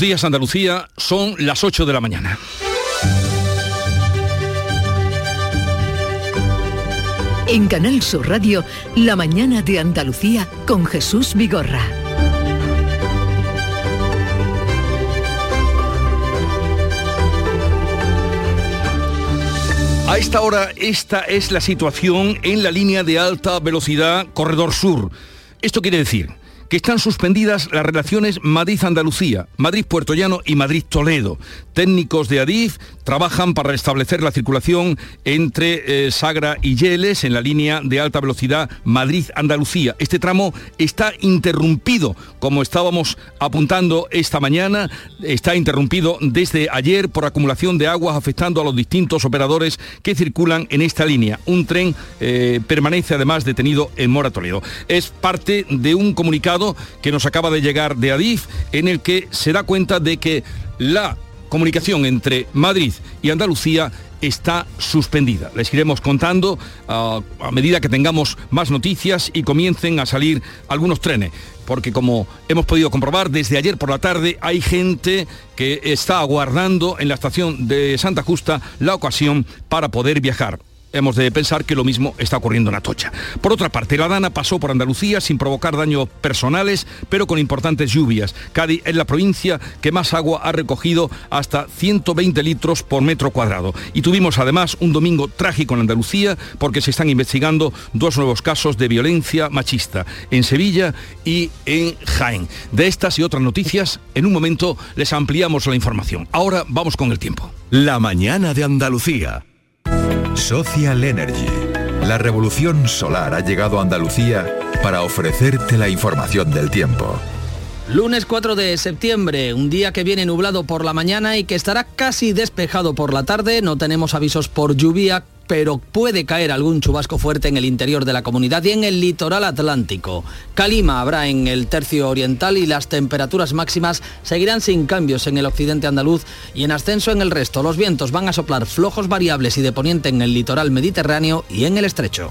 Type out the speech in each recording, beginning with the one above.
días Andalucía, son las 8 de la mañana. En Canal Sur Radio, La mañana de Andalucía con Jesús Vigorra. A esta hora, esta es la situación en la línea de alta velocidad Corredor Sur. Esto quiere decir que están suspendidas las relaciones Madrid-Andalucía, Madrid-Puerto Llano y Madrid-Toledo. Técnicos de Adif trabajan para restablecer la circulación entre eh, Sagra y Yeles en la línea de alta velocidad Madrid-Andalucía. Este tramo está interrumpido, como estábamos apuntando esta mañana, está interrumpido desde ayer por acumulación de aguas afectando a los distintos operadores que circulan en esta línea. Un tren eh, permanece además detenido en Mora Toledo. Es parte de un comunicado que nos acaba de llegar de Adif, en el que se da cuenta de que la comunicación entre Madrid y Andalucía está suspendida. Les iremos contando ah, a medida que tengamos más noticias y comiencen a salir algunos trenes. Porque como hemos podido comprobar, desde ayer por la tarde hay gente que está aguardando en la estación de Santa Justa la ocasión para poder viajar hemos de pensar que lo mismo está ocurriendo en Atocha. Por otra parte, la Dana pasó por Andalucía sin provocar daños personales, pero con importantes lluvias. Cádiz es la provincia que más agua ha recogido hasta 120 litros por metro cuadrado. Y tuvimos además un domingo trágico en Andalucía porque se están investigando dos nuevos casos de violencia machista en Sevilla y en Jaén. De estas y otras noticias, en un momento les ampliamos la información. Ahora vamos con el tiempo. La mañana de Andalucía. Social Energy. La revolución solar ha llegado a Andalucía para ofrecerte la información del tiempo. Lunes 4 de septiembre, un día que viene nublado por la mañana y que estará casi despejado por la tarde. No tenemos avisos por lluvia pero puede caer algún chubasco fuerte en el interior de la comunidad y en el litoral atlántico. Calima habrá en el tercio oriental y las temperaturas máximas seguirán sin cambios en el occidente andaluz y en ascenso en el resto. Los vientos van a soplar flojos variables y de poniente en el litoral mediterráneo y en el estrecho.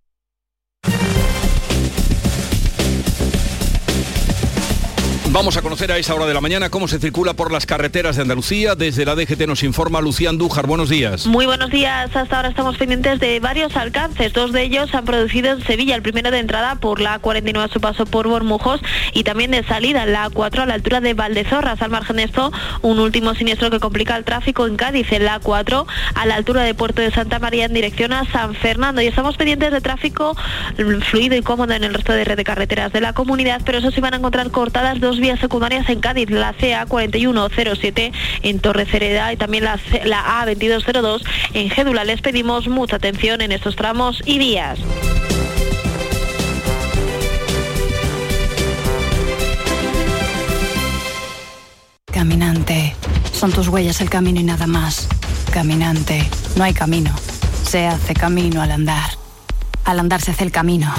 Vamos a conocer a esa hora de la mañana cómo se circula por las carreteras de Andalucía. Desde la DGT nos informa Lucía Andújar. Buenos días. Muy buenos días. Hasta ahora estamos pendientes de varios alcances. Dos de ellos se han producido en Sevilla. El primero de entrada por la 49 a su paso por Bormujos y también de salida en la 4 a la altura de Valdezorras. Al margen de esto, un último siniestro que complica el tráfico en Cádiz en la 4 a la altura de Puerto de Santa María en dirección a San Fernando. Y estamos pendientes de tráfico fluido y cómodo en el resto de red de carreteras de la comunidad, pero eso sí van a encontrar cortadas dos vías secundarias en Cádiz, la CA 4107 en Torre Cereda y también la, la A 2202 en Gédula. Les pedimos mucha atención en estos tramos y vías. Caminante, son tus huellas el camino y nada más. Caminante, no hay camino. Se hace camino al andar. Al andar se hace el camino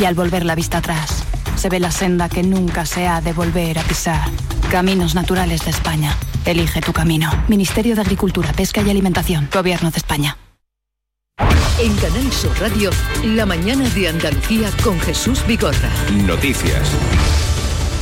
y al volver la vista atrás se ve la senda que nunca se ha de volver a pisar. Caminos Naturales de España. Elige tu camino. Ministerio de Agricultura, Pesca y Alimentación. Gobierno de España. En Canal Sur Radio, la mañana de Andalucía con Jesús Vigorra. Noticias.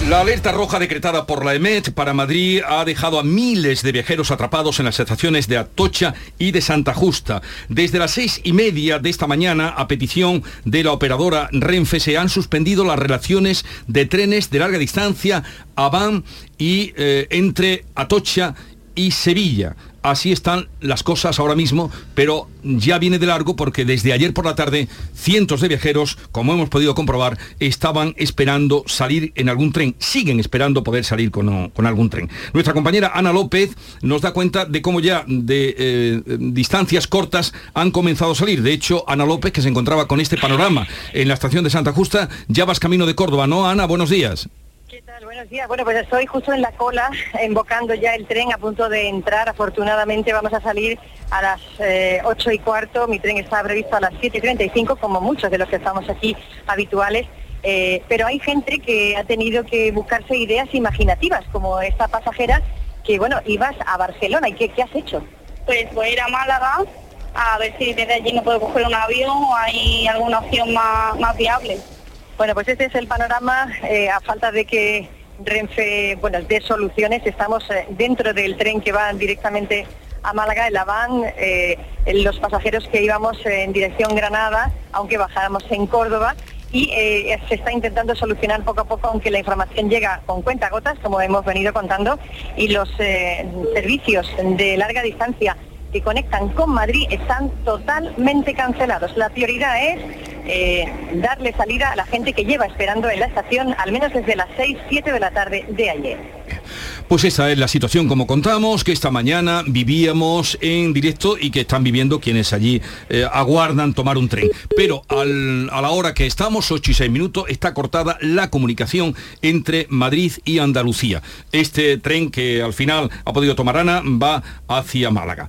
La alerta roja decretada por la EMET para Madrid ha dejado a miles de viajeros atrapados en las estaciones de Atocha y de Santa Justa. Desde las seis y media de esta mañana, a petición de la operadora Renfe, se han suspendido las relaciones de trenes de larga distancia a Van y eh, entre Atocha y Sevilla así están las cosas ahora mismo, pero ya viene de largo porque desde ayer por la tarde cientos de viajeros, como hemos podido comprobar, estaban esperando salir en algún tren, siguen esperando poder salir con, algún tren. Nuestra compañera Ana López nos da cuenta de cómo ya de eh, distancias cortas han comenzado a salir. De hecho, Ana López, que se encontraba con este panorama en la estación de Santa Justa, ya vas camino de Córdoba, ¿no, Ana? Buenos días. Buenos días. Bueno, pues estoy justo en la cola, invocando ya el tren a punto de entrar. Afortunadamente vamos a salir a las eh, 8 y cuarto. Mi tren está previsto a las 7 y 35, como muchos de los que estamos aquí habituales. Eh, pero hay gente que ha tenido que buscarse ideas imaginativas, como esta pasajera que, bueno, ibas a Barcelona. ¿Y qué, qué has hecho? Pues voy a ir a Málaga a ver si desde allí no puedo coger un avión o hay alguna opción más, más viable. Bueno, pues este es el panorama. eh, a falta de que Renfe, bueno, dé soluciones, estamos eh, dentro del tren que va directamente a Málaga, en la van, eh, los pasajeros que íbamos en dirección Granada, aunque bajáramos en Córdoba, y eh, se está intentando solucionar poco a poco, aunque la información llega con cuentagotas, como hemos venido contando, y los eh, servicios de larga distancia que conectan con Madrid están totalmente cancelados. La prioridad es eh, darle salida a la gente que lleva esperando en la estación al menos desde las 6, 7 de la tarde de ayer. Pues esa es la situación como contamos, que esta mañana vivíamos en directo y que están viviendo quienes allí eh, aguardan tomar un tren. Pero a la hora que estamos, 8 y 6 minutos, está cortada la comunicación entre Madrid y Andalucía. Este tren que al final ha podido tomar Ana va hacia Málaga.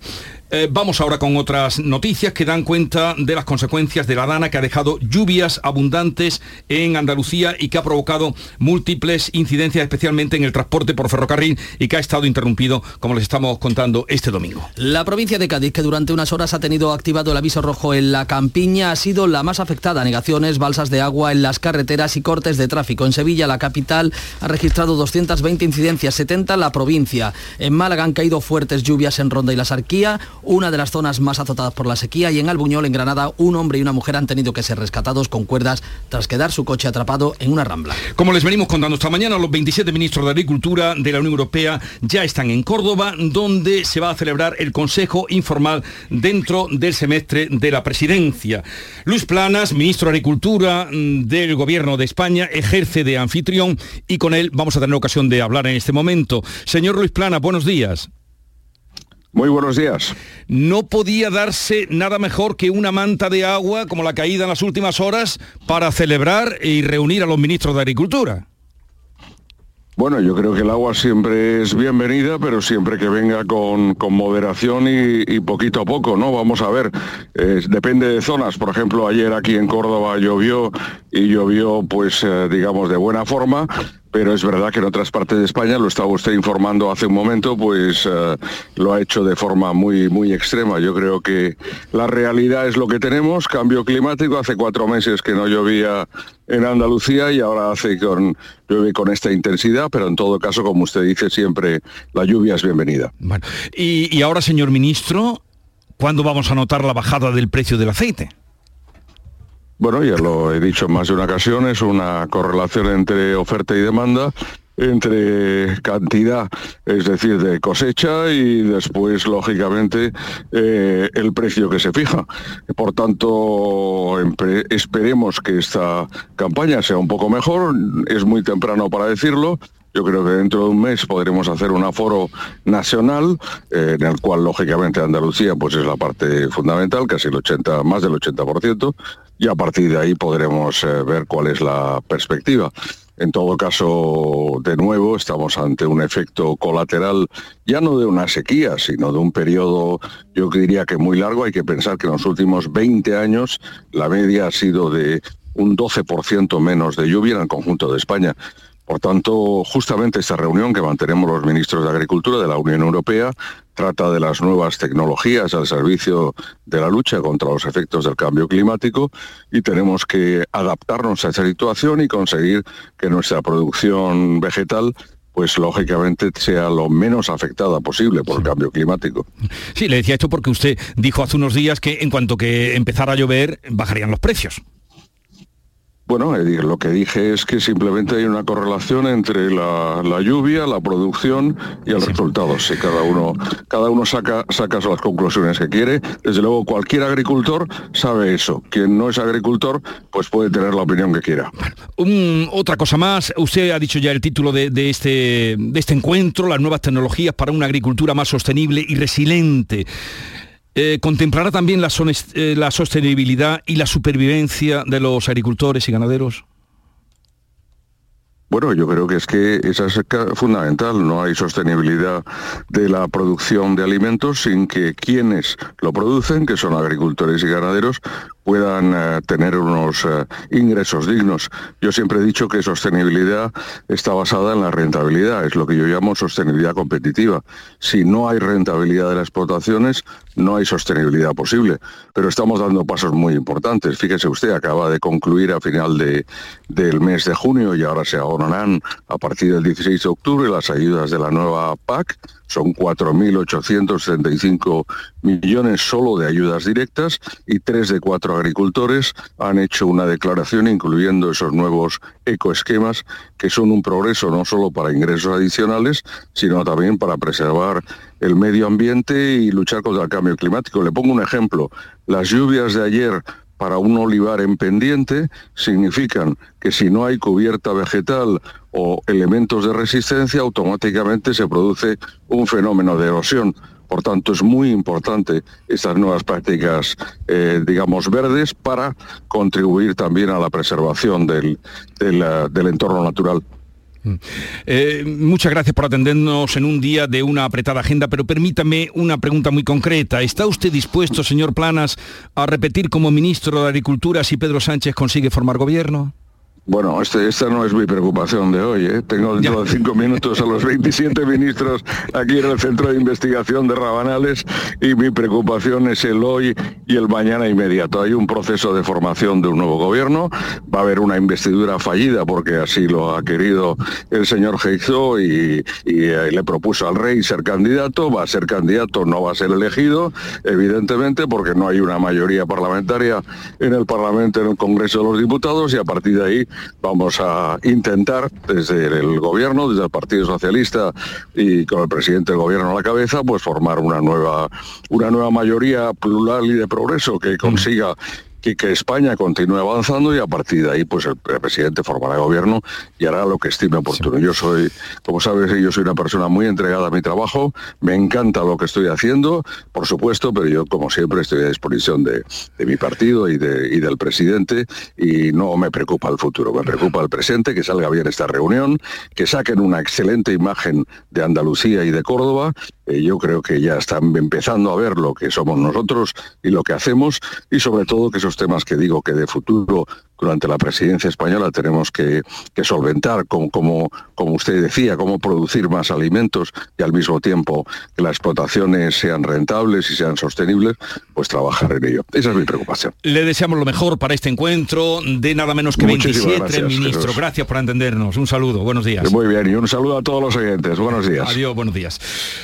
Eh, vamos ahora con otras noticias que dan cuenta de las consecuencias de la dana que ha dejado lluvias abundantes en Andalucía y que ha provocado múltiples incidencias, especialmente en el transporte por ferrocarril y que ha estado interrumpido, como les estamos contando, este domingo. La provincia de Cádiz, que durante unas horas ha tenido activado el aviso rojo en la campiña, ha sido la más afectada. Negaciones, balsas de agua en las carreteras y cortes de tráfico. En Sevilla, la capital, ha registrado 220 incidencias, 70 en la provincia. En Málaga han caído fuertes lluvias en Ronda y la Sarquía, una de las zonas más azotadas por la sequía, y en Albuñol, en Granada, un hombre y una mujer han tenido que ser rescatados con cuerdas tras quedar su coche atrapado en una rambla. Como les venimos contando esta mañana, los 27 ministros de Agricultura de la Unión Europea ya están en Córdoba, donde se va a celebrar el Consejo Informal dentro del semestre de la presidencia. Luis Planas, ministro de Agricultura del Gobierno de España, ejerce de anfitrión y con él vamos a tener ocasión de hablar en este momento. Señor Luis Planas, buenos días. Muy buenos días. No podía darse nada mejor que una manta de agua como la caída en las últimas horas para celebrar y reunir a los ministros de Agricultura. Bueno, yo creo que el agua siempre es bienvenida, pero siempre que venga con, con moderación y, y poquito a poco, ¿no? Vamos a ver, eh, depende de zonas. Por ejemplo, ayer aquí en Córdoba llovió y llovió, pues, eh, digamos, de buena forma, pero es verdad que en otras partes de España, lo estaba usted informando hace un momento, pues eh, lo ha hecho de forma muy, muy extrema. Yo creo que la realidad es lo que tenemos, cambio climático. Hace cuatro meses que no llovía en Andalucía y ahora hace con, llueve con esta intensidad, pero en todo caso, como usted dice, siempre la lluvia es bienvenida. Y ahora, señor ministro, ¿cuándo vamos a notar la bajada del precio del aceite? Bueno, ya lo he dicho en más de una ocasión, es una correlación entre oferta y demanda, entre cantidad, es decir, de cosecha y después, lógicamente, eh, el precio que se fija. Por tanto, esperemos que esta campaña sea un poco mejor, es muy temprano para decirlo, yo creo que dentro de un mes podremos hacer un aforo nacional, eh, en el cual lógicamente Andalucía pues es la parte fundamental, casi el 80, más del 80%, y a partir de ahí podremos eh, ver cuál es la perspectiva. En todo caso, de nuevo, estamos ante un efecto colateral, ya no de una sequía, sino de un periodo, yo diría que muy largo. Hay que pensar que en los últimos 20 años la media ha sido de un 12% menos de lluvia en el conjunto de España. Por tanto, justamente esta reunión que mantenemos los ministros de Agricultura de la Unión Europea trata de las nuevas tecnologías al servicio de la lucha contra los efectos del cambio climático y tenemos que adaptarnos a esa situación y conseguir que nuestra producción vegetal pues lógicamente sea lo menos afectada posible por el cambio climático. Sí, le decía esto porque usted dijo hace unos días que en cuanto que empezara a llover bajarían los precios. Bueno, lo que dije es que simplemente hay una correlación entre la, la lluvia, la producción y el resultado. Si cada uno, cada uno saca, saca las conclusiones que quiere, desde luego cualquier agricultor sabe eso. Quien no es agricultor, pues puede tener la opinión que quiera. Un- otra cosa más, usted ha dicho ya el título de, de este, de este encuentro, las nuevas tecnologías para una agricultura más sostenible y resiliente. Eh, ¿Contemplará también eh, la sostenibilidad y la supervivencia de los agricultores y ganaderos? Bueno, yo creo que es que esa es fundamental. No hay sostenibilidad de la producción de alimentos sin que quienes lo producen, que son agricultores y ganaderos, puedan eh, tener unos eh, ingresos dignos. Yo siempre he dicho que sostenibilidad está basada en la rentabilidad, es lo que yo llamo sostenibilidad competitiva. Si no hay rentabilidad de las explotaciones, no hay sostenibilidad posible. Pero estamos dando pasos muy importantes. Fíjese usted, acaba de concluir a final de, del mes de junio y ahora se a partir del 16 de octubre las ayudas de la nueva PAC son 4.835 millones solo de ayudas directas y tres de cuatro agricultores han hecho una declaración incluyendo esos nuevos ecoesquemas que son un progreso no solo para ingresos adicionales, sino también para preservar el medio ambiente y luchar contra el cambio climático. Le pongo un ejemplo. Las lluvias de ayer para un olivar en pendiente significan que si no hay cubierta vegetal o elementos de resistencia, automáticamente se produce un fenómeno de erosión. Por tanto, es muy importante estas nuevas prácticas, eh, digamos, verdes para contribuir también a la preservación del, del entorno natural. Mm. Eh, muchas gracias por atendernos en un día de una apretada agenda, pero permítame una pregunta muy concreta. ¿Está usted dispuesto, señor Planas, a repetir como ministro de Agricultura si Pedro Sánchez consigue formar gobierno? Bueno, este, esta no es mi preocupación de hoy. ¿eh? Tengo dentro de cinco minutos a los 27 ministros aquí en el Centro de Investigación de Rabanales y mi preocupación es el hoy y el mañana inmediato. Hay un proceso de formación de un nuevo gobierno, va a haber una investidura fallida porque así lo ha querido el señor Geizó y, eh, le propuso al rey ser candidato, va a ser candidato, no va a ser elegido, evidentemente porque no hay una mayoría parlamentaria en el Parlamento, en el Congreso de los Diputados y a partir de ahí vamos a intentar desde el gobierno, desde el Partido Socialista y con el presidente del gobierno a la cabeza, pues formar una nueva, una nueva mayoría plural y de progreso que consiga y que España continúe avanzando y a partir de ahí pues el, presidente formará gobierno y hará lo que estime oportuno. Yo soy, como sabes, yo soy una persona muy entregada a mi trabajo, me encanta lo que estoy haciendo, por supuesto, pero yo como siempre estoy a disposición de, mi partido y, de, y del presidente y no me preocupa el futuro, me preocupa el presente, que salga bien esta reunión, que saquen una excelente imagen de Andalucía y de Córdoba eh, yo creo que ya están empezando a ver lo que somos nosotros y lo que hacemos y sobre todo que esos temas que digo que de futuro durante la presidencia española tenemos que, solventar, como, como, como, usted decía, cómo producir más alimentos y al mismo tiempo que las explotaciones sean rentables y sean sostenibles, pues trabajar en ello. Esa es mi preocupación. Le deseamos lo mejor para este encuentro de nada menos que 27, ministro. Gracias por entendernos. Un saludo, buenos días. Muy bien, y un saludo a todos los oyentes. Buenos días. Adiós, buenos días.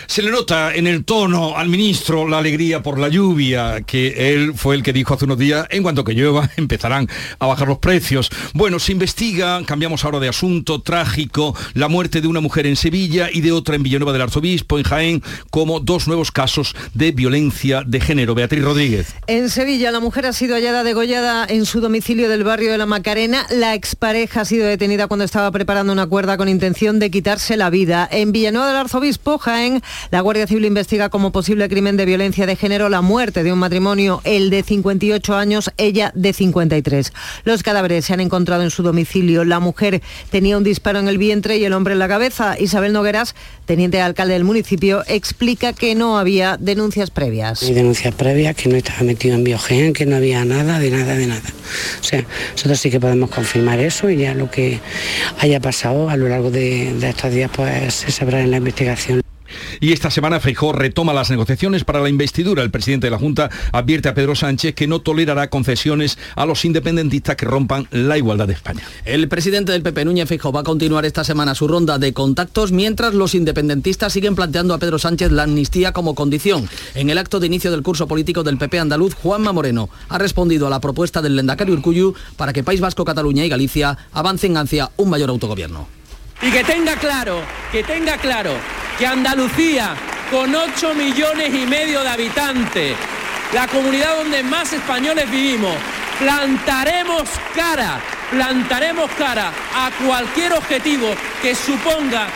Se le nota en el tono al ministro la alegría por la lluvia, que él fue el que dijo hace unos días, en cuanto que llueva, empezarán a bajar los precios. Bueno, se investiga, cambiamos ahora de asunto, trágico, la muerte de una mujer en Sevilla y de otra en Villanueva del Arzobispo, en Jaén, como dos nuevos casos de violencia de género. Beatriz Rodríguez. En Sevilla, la mujer ha sido hallada degollada en su domicilio del barrio de La Macarena. La expareja ha sido detenida cuando estaba preparando una cuerda con intención de quitarse la vida. En Villanueva del Arzobispo, Jaén, la Guardia Civil investiga como posible crimen de violencia de género la muerte de un matrimonio, el de 58 años, ella de 53. Los cadáveres se han encontrado en su domicilio. La mujer tenía un disparo en el vientre y el hombre en la cabeza. Isabel Nogueras, teniente alcalde del municipio, explica que no había denuncias previas. Hay denuncias previas, que no estaba metido en biogen, que no había nada, de nada, de nada. O sea, nosotros sí que podemos confirmar eso y ya lo que haya pasado a lo largo de, de estos días pues se sabrá en la investigación. Y esta semana Feijó retoma las negociaciones para la investidura. El presidente de la Junta advierte a Pedro Sánchez que no tolerará concesiones a los independentistas que rompan la igualdad de España. El presidente del PP, Núñez Feijó, va a continuar esta semana su ronda de contactos mientras los independentistas siguen planteando a Pedro Sánchez la amnistía como condición. En el acto de inicio del curso político del PP andaluz, Juanma Moreno ha respondido a la propuesta del Lendakari Urcuyu para que País Vasco, Cataluña y Galicia avancen hacia un mayor autogobierno. Y que tenga claro, que tenga claro que Andalucía, con 8 millones y medio de habitantes, la comunidad donde más españoles vivimos, plantaremos cara, plantaremos cara a cualquier objetivo que suponga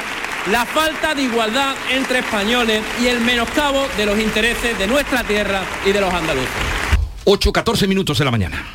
la falta de igualdad entre españoles y el menoscabo de los intereses de nuestra tierra y de los andaluces. 8, 14 minutos de la mañana.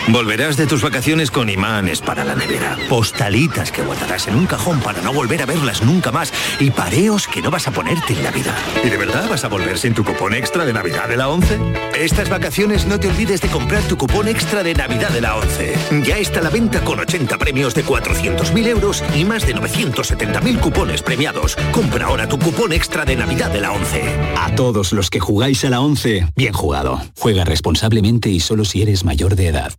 Volverás de tus vacaciones con imanes para la nevera, postalitas que guardarás en un cajón para no volver a verlas nunca más y pareos que no vas a ponerte en la vida. ¿Y de verdad vas a volver sin tu cupón extra de Navidad de la 11? Estas vacaciones no te olvides de comprar tu cupón extra de Navidad de la 11. Ya está a la venta con 80 premios de 400.000 euros y más de 970.000 cupones premiados. Compra ahora tu cupón extra de Navidad de la 11. A todos los que jugáis a la 11, bien jugado. Juega responsablemente y solo si eres mayor de edad.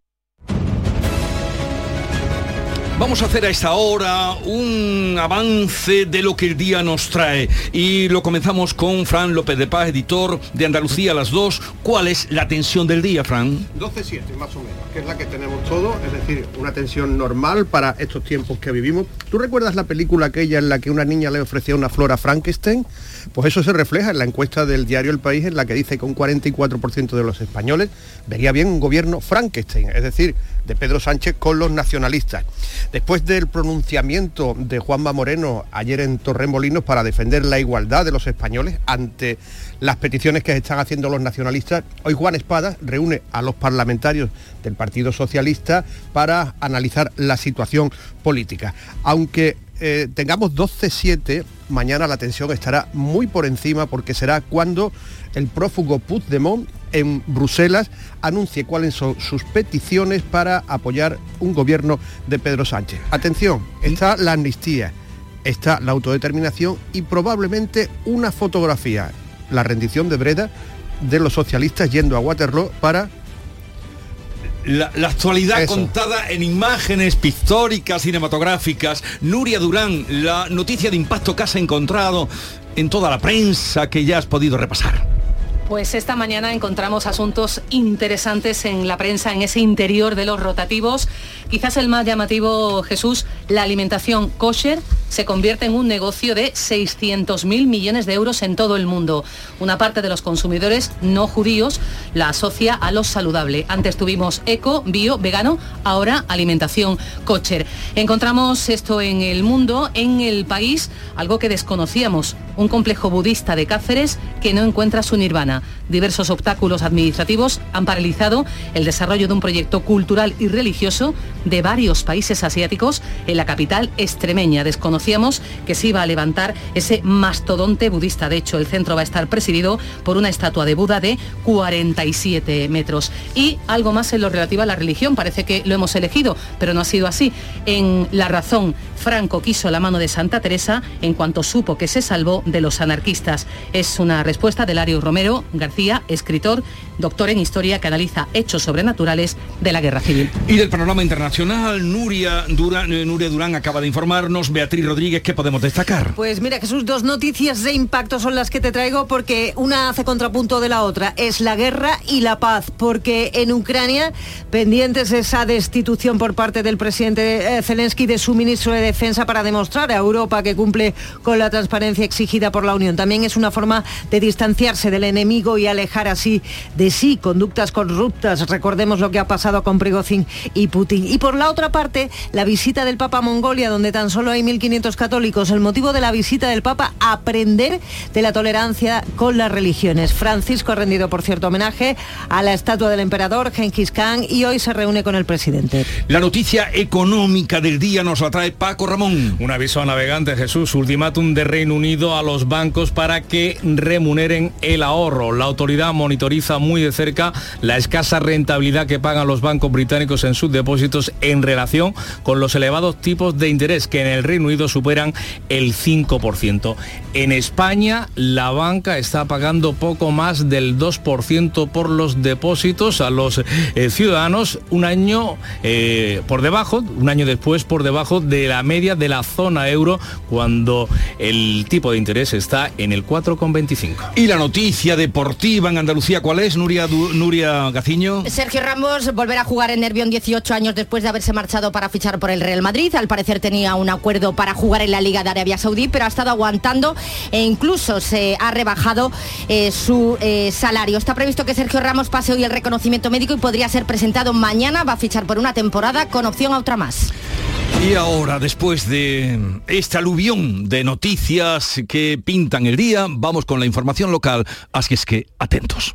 Vamos a hacer a esta hora un avance de lo que el día nos trae y lo comenzamos con Fran López de Paz, editor de Andalucía las 2. ¿Cuál es la tensión del día, Fran? 12-7 más o menos, que es la que tenemos todos, es decir, una tensión normal para estos tiempos que vivimos. ¿Tú recuerdas la película aquella en la que una niña le ofrecía una flor a Frankenstein? Pues eso se refleja en la encuesta del diario El País en la que dice que un 44% de los españoles vería bien un gobierno Frankenstein, es decir, de Pedro Sánchez con los nacionalistas. Después del pronunciamiento de Juanma Moreno ayer en Torremolinos para defender la igualdad de los españoles ante las peticiones que están haciendo los nacionalistas, hoy Juan Espada reúne a los parlamentarios del Partido Socialista para analizar la situación política. Aunque eh, tengamos 12-7, mañana la tensión estará muy por encima porque será cuando el prófugo Puigdemont en Bruselas anuncie cuáles son sus peticiones para apoyar un gobierno de Pedro Sánchez. Atención, está la amnistía, está la autodeterminación y probablemente una fotografía, la rendición de Breda de los socialistas yendo a Waterloo para la, la, actualidad contada en imágenes pictóricas, cinematográficas. Nuria Durán, la noticia de impacto que has encontrado en toda la prensa que ya has podido repasar. Pues esta mañana encontramos asuntos interesantes en la prensa, en ese interior de los rotativos. Quizás el más llamativo, Jesús, la alimentación kosher se convierte en un negocio de 600.000 millones de euros en todo el mundo. Una parte de los consumidores no judíos la asocia a lo saludable. Antes tuvimos eco, bio, vegano, ahora alimentación kosher. Encontramos esto en el mundo, en el país, algo que desconocíamos, un complejo budista de Cáceres que no encuentra su nirvana. Diversos obstáculos administrativos han paralizado el desarrollo de un proyecto cultural y religioso de varios países asiáticos en la capital extremeña. Desconocíamos que se iba a levantar ese mastodonte budista. De hecho, el centro va a estar presidido por una estatua de Buda de 47 metros. Y algo más en lo relativo a la religión. Parece que lo hemos elegido, pero no ha sido así. En La Razón, Franco quiso la mano de Santa Teresa en cuanto supo que se salvó de los anarquistas. Es una respuesta de Lario Romero García, escritor, doctor en historia que analiza hechos sobrenaturales de la guerra civil. Y del panorama internacional, Nuria Durán, eh, Nuria Durán acaba de informarnos. Beatriz Rodríguez, ¿qué podemos destacar? Pues mira, Jesús, dos noticias de impacto son las que te traigo porque una hace contrapunto de la otra. Es la guerra y la paz, porque en Ucrania, pendientes esa destitución por parte del presidente eh, Zelensky de su ministro de Defensa para demostrar a Europa que cumple con la transparencia exigida por la Unión. También es una forma de distanciarse del enemigo y alejar así de sí conductas corruptas. Recordemos lo que ha pasado con Prigozhin y Putin. Y por la otra parte, la visita del Papa a Mongolia, donde tan solo hay 1.500 católicos. El motivo de la visita del Papa, aprender de la tolerancia con las religiones. Francisco ha rendido, por cierto, homenaje a la estatua del emperador Genghis Khan y hoy se reúne con el presidente. La noticia económica del día nos la trae Paco Ramón. Un aviso a navegantes, Jesús. Ultimátum de Reino Unido a los bancos para que remuneren el ahorro. La autoridad monitoriza muy de cerca la escasa rentabilidad que pagan los bancos británicos en sus depósitos en relación con los elevados tipos de interés que en el Reino Unido superan el 5%. En España la banca está pagando poco más del 2% por los depósitos a los eh, ciudadanos un año eh, por debajo, un año después por debajo de la media de la zona euro cuando el tipo de interés está en el 4,25. Y la noticia deportiva en Andalucía, ¿cuál es, Nuria, Nuria Gaciño? Sergio Ramos volverá a jugar en Nervión 18 años después de haberse marchado para fichar por el Real Madrid. Madrid. Al parecer tenía un acuerdo para jugar en la Liga de Arabia Saudí, pero ha estado aguantando e incluso se ha rebajado eh, su eh, salario. Está previsto que Sergio Ramos pase hoy el reconocimiento médico y podría ser presentado mañana. Va a fichar por una temporada con opción a otra más. Y ahora, después de esta aluvión de noticias que pintan el día, vamos con la información local, así es que atentos.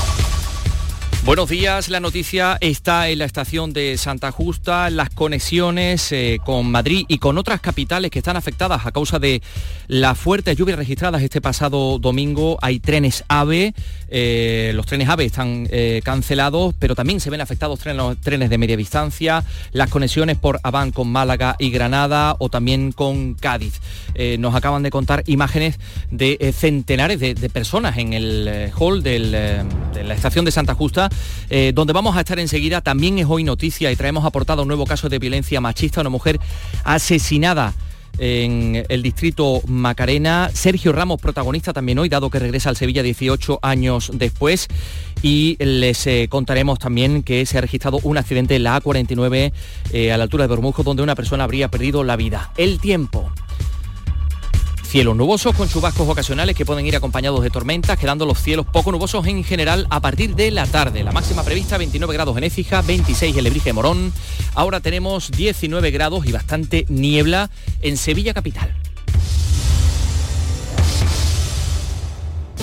Buenos días, la noticia está en la estación de Santa Justa, las conexiones eh, con Madrid y con otras capitales que están afectadas a causa de las fuertes lluvias registradas este pasado domingo. Hay trenes AVE, eh, los trenes AVE están eh, cancelados, pero también se ven afectados trenes, trenes de media distancia, las conexiones por Aván con Málaga y Granada o también con Cádiz. nos acaban de contar imágenes de centenares de, personas en el hall de la estación de Santa Justa eh, donde vamos a estar enseguida. También es hoy noticia y traemos aportado un nuevo caso de violencia machista, una mujer asesinada en el distrito Macarena. Sergio Ramos, protagonista también hoy, dado que regresa al Sevilla 18 años después. Y les eh, contaremos también que se ha registrado un accidente en la A49 eh, a la altura de Bermujo, donde una persona habría perdido la vida. El tiempo. Cielos nubosos con chubascos ocasionales que pueden ir acompañados de tormentas, quedando los cielos poco nubosos en general a partir de la tarde. La máxima prevista 29 grados en Écija, 26 en Lebrige Morón. Ahora tenemos 19 grados y bastante niebla en Sevilla capital.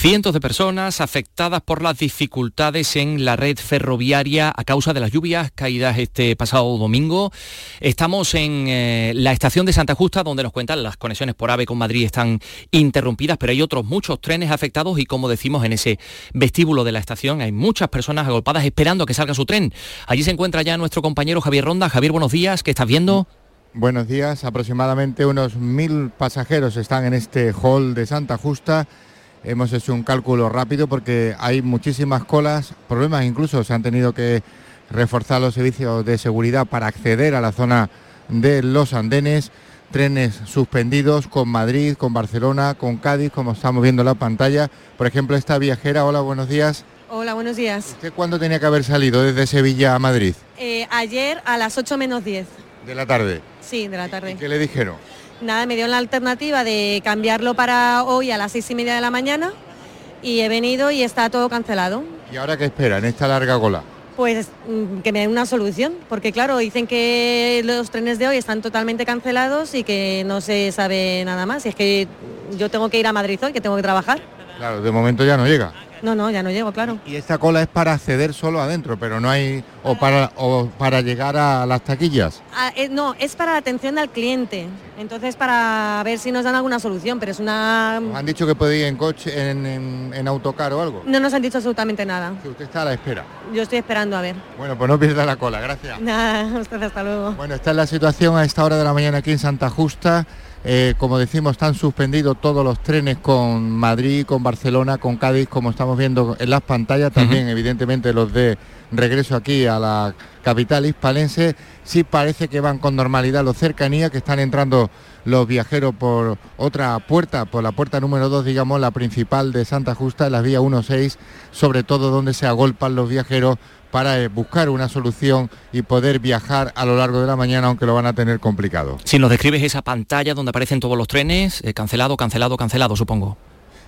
Cientos de personas afectadas por las dificultades en la red ferroviaria a causa de las lluvias caídas este pasado domingo. Estamos en eh, la estación de Santa Justa donde nos cuentan las conexiones por AVE con Madrid están interrumpidas, pero hay otros muchos trenes afectados y como decimos en ese vestíbulo de la estación hay muchas personas agolpadas esperando a que salga su tren. Allí se encuentra ya nuestro compañero Javier Ronda. Javier, buenos días, ¿qué estás viendo? Buenos días, aproximadamente unos mil pasajeros están en este hall de Santa Justa hemos hecho un cálculo rápido porque hay muchísimas colas, problemas incluso se han tenido que reforzar los servicios de seguridad para acceder a la zona de los andenes, trenes suspendidos con Madrid, con Barcelona, con Cádiz, como estamos viendo en la pantalla. Por ejemplo, esta viajera, hola, buenos días. Hola, buenos días. ¿Usted cuándo tenía que haber salido desde Sevilla a Madrid? Eh, ayer a las 8 menos 10. ¿De la tarde? Sí, de la tarde. ¿Y qué le dijeron? Nada, me dio la alternativa de cambiarlo para hoy a las seis y media de la mañana y he venido y está todo cancelado. ¿Y ahora qué espera en esta larga cola? Pues mm, que me den una solución, porque claro, dicen que los trenes de hoy están totalmente cancelados y que no se sabe nada más. Y es que yo tengo que ir a Madrid hoy, que tengo que trabajar. Claro, de momento ya no llega. No, no, ya no llego, claro. Y esta cola es para acceder solo adentro, pero no hay o para o para llegar a las taquillas. Ah, eh, no, es para la atención al cliente. Entonces para ver si nos dan alguna solución, pero es una. han dicho que puede ir en coche, en, autocar o algo? No nos han dicho absolutamente nada. Que usted está a la espera. Yo estoy esperando a ver. Bueno, pues no pierda la cola, gracias. Nada, usted hasta luego. Bueno, esta es la situación a esta hora de la mañana aquí en Santa Justa. Eh, como decimos, están suspendidos todos los trenes con Madrid, con Barcelona, con Cádiz, como estamos viendo en las pantallas, también evidentemente los de regreso aquí a la capital hispalense. Sí parece que van con normalidad los cercanías, que están entrando los viajeros por otra puerta, por la puerta número 2, digamos, la principal de Santa Justa, en la vía 16, sobre todo donde se agolpan los viajeros para eh, buscar una solución y poder viajar a lo largo de la mañana, aunque lo van a tener complicado. Si nos describes esa pantalla donde aparecen todos los trenes, eh, cancelado, cancelado, cancelado, supongo.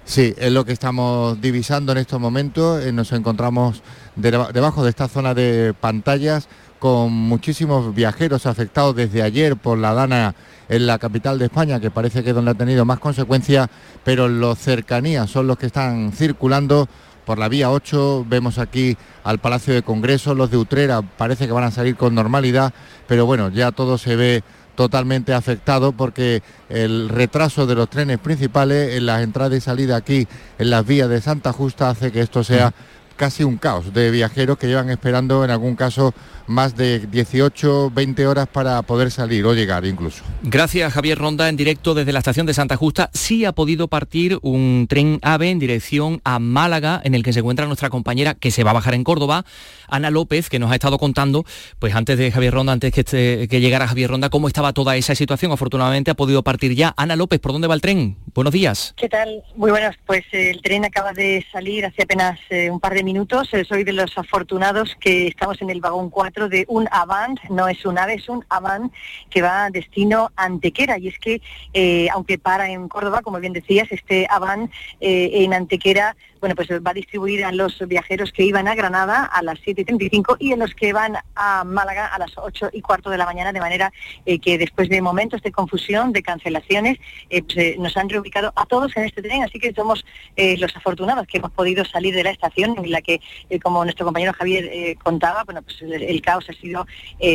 Sí, es lo que estamos divisando en estos momentos. Eh, nos encontramos debajo de esta zona de pantallas con muchísimos viajeros afectados desde ayer por la dana en la capital de España, que parece que es donde ha tenido más consecuencias, pero los cercanías son los que están circulando por la vía 8, vemos aquí al Palacio de Congreso, los de Utrera parece que van a salir con normalidad, pero bueno, ya todo se ve totalmente afectado porque el retraso de los trenes principales en las entradas y salidas aquí en las vías de Santa Justa hace que esto sea casi un caos de viajeros que llevan esperando en algún caso más de 18, 20 horas para poder salir o llegar incluso. Gracias Javier Ronda en directo desde la estación de Santa Justa. Sí ha podido partir un tren AVE en dirección a Málaga en el que se encuentra nuestra compañera que se va a bajar en Córdoba, Ana López, que nos ha estado contando, pues antes de Javier Ronda, antes que, este, que llegara Javier Ronda, cómo estaba toda esa situación. Afortunadamente ha podido partir ya. Ana López, ¿por dónde va el tren? Buenos días. ¿Qué tal? Muy buenos. Pues eh, el tren acaba de salir hace apenas eh, un par de minutos. Eh, soy de los afortunados que estamos en el vagón 4 de un Avant, no es un AVE, es un Avant que va destino Antequera. Y es que, eh, aunque para en Córdoba, como bien decías, este Avant eh, en Antequera bueno, pues va a distribuir a los viajeros que iban a Granada a las 7.35 y en los que van a Málaga a las 8 y cuarto de la mañana, de manera eh, que después de momentos de confusión, de cancelaciones, eh, pues, eh, nos han reubicado a todos en este tren, así que somos los afortunados que hemos podido salir de la estación en la que, como nuestro compañero Javier contaba, bueno, pues el, caos ha sido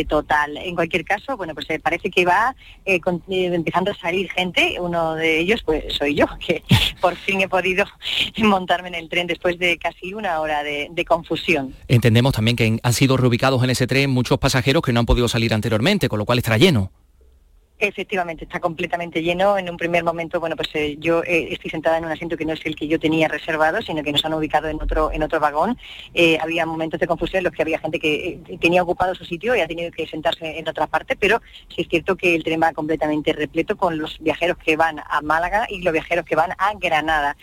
total. En cualquier caso, bueno, pues parece que va empezando a salir gente, uno de ellos pues soy yo, que por fin he podido montarme en el tren después de casi una hora de, de confusión. Entendemos también que han sido reubicados en ese tren muchos pasajeros que no han podido salir anteriormente, con lo cual estará lleno. Efectivamente, está completamente lleno. En un primer momento, bueno, pues eh, yo eh, estoy sentada en un asiento que no es el que yo tenía reservado, sino que nos han ubicado en otro en otro vagón. Eh, había momentos de confusión en los que había gente que tenía ocupado su sitio y ha tenido que sentarse en otra parte, pero sí es cierto que el tren va completamente repleto con los viajeros que van a Málaga y los viajeros que van a Granada.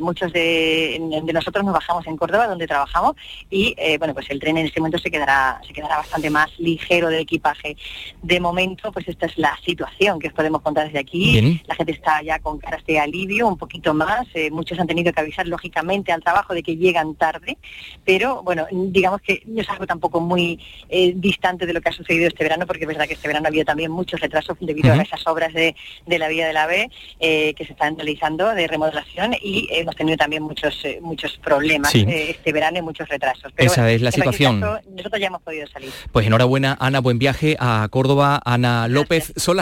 Muchos de, de nosotros nos bajamos en Córdoba, donde trabajamos, y bueno, pues el tren en este momento se quedará se quedará bastante más ligero de equipaje. De momento, pues esta es la situación que os podemos contar desde aquí. Bien. La gente está ya con caras de alivio, un poquito más. Eh, muchos han tenido que avisar lógicamente al trabajo de que llegan tarde, pero bueno, digamos que no es algo tampoco muy eh, distante de lo que ha sucedido este verano, porque es verdad que este verano ha habido también muchos retrasos debido a esas obras de, de la vía de la B eh, que se están realizando de remodelación y hemos tenido también muchos eh, muchos problemas Sí. este verano y muchos retrasos. Esa es la situación. caso, nosotros ya hemos podido salir. Pues enhorabuena, Ana, buen viaje a Córdoba. Ana López, son las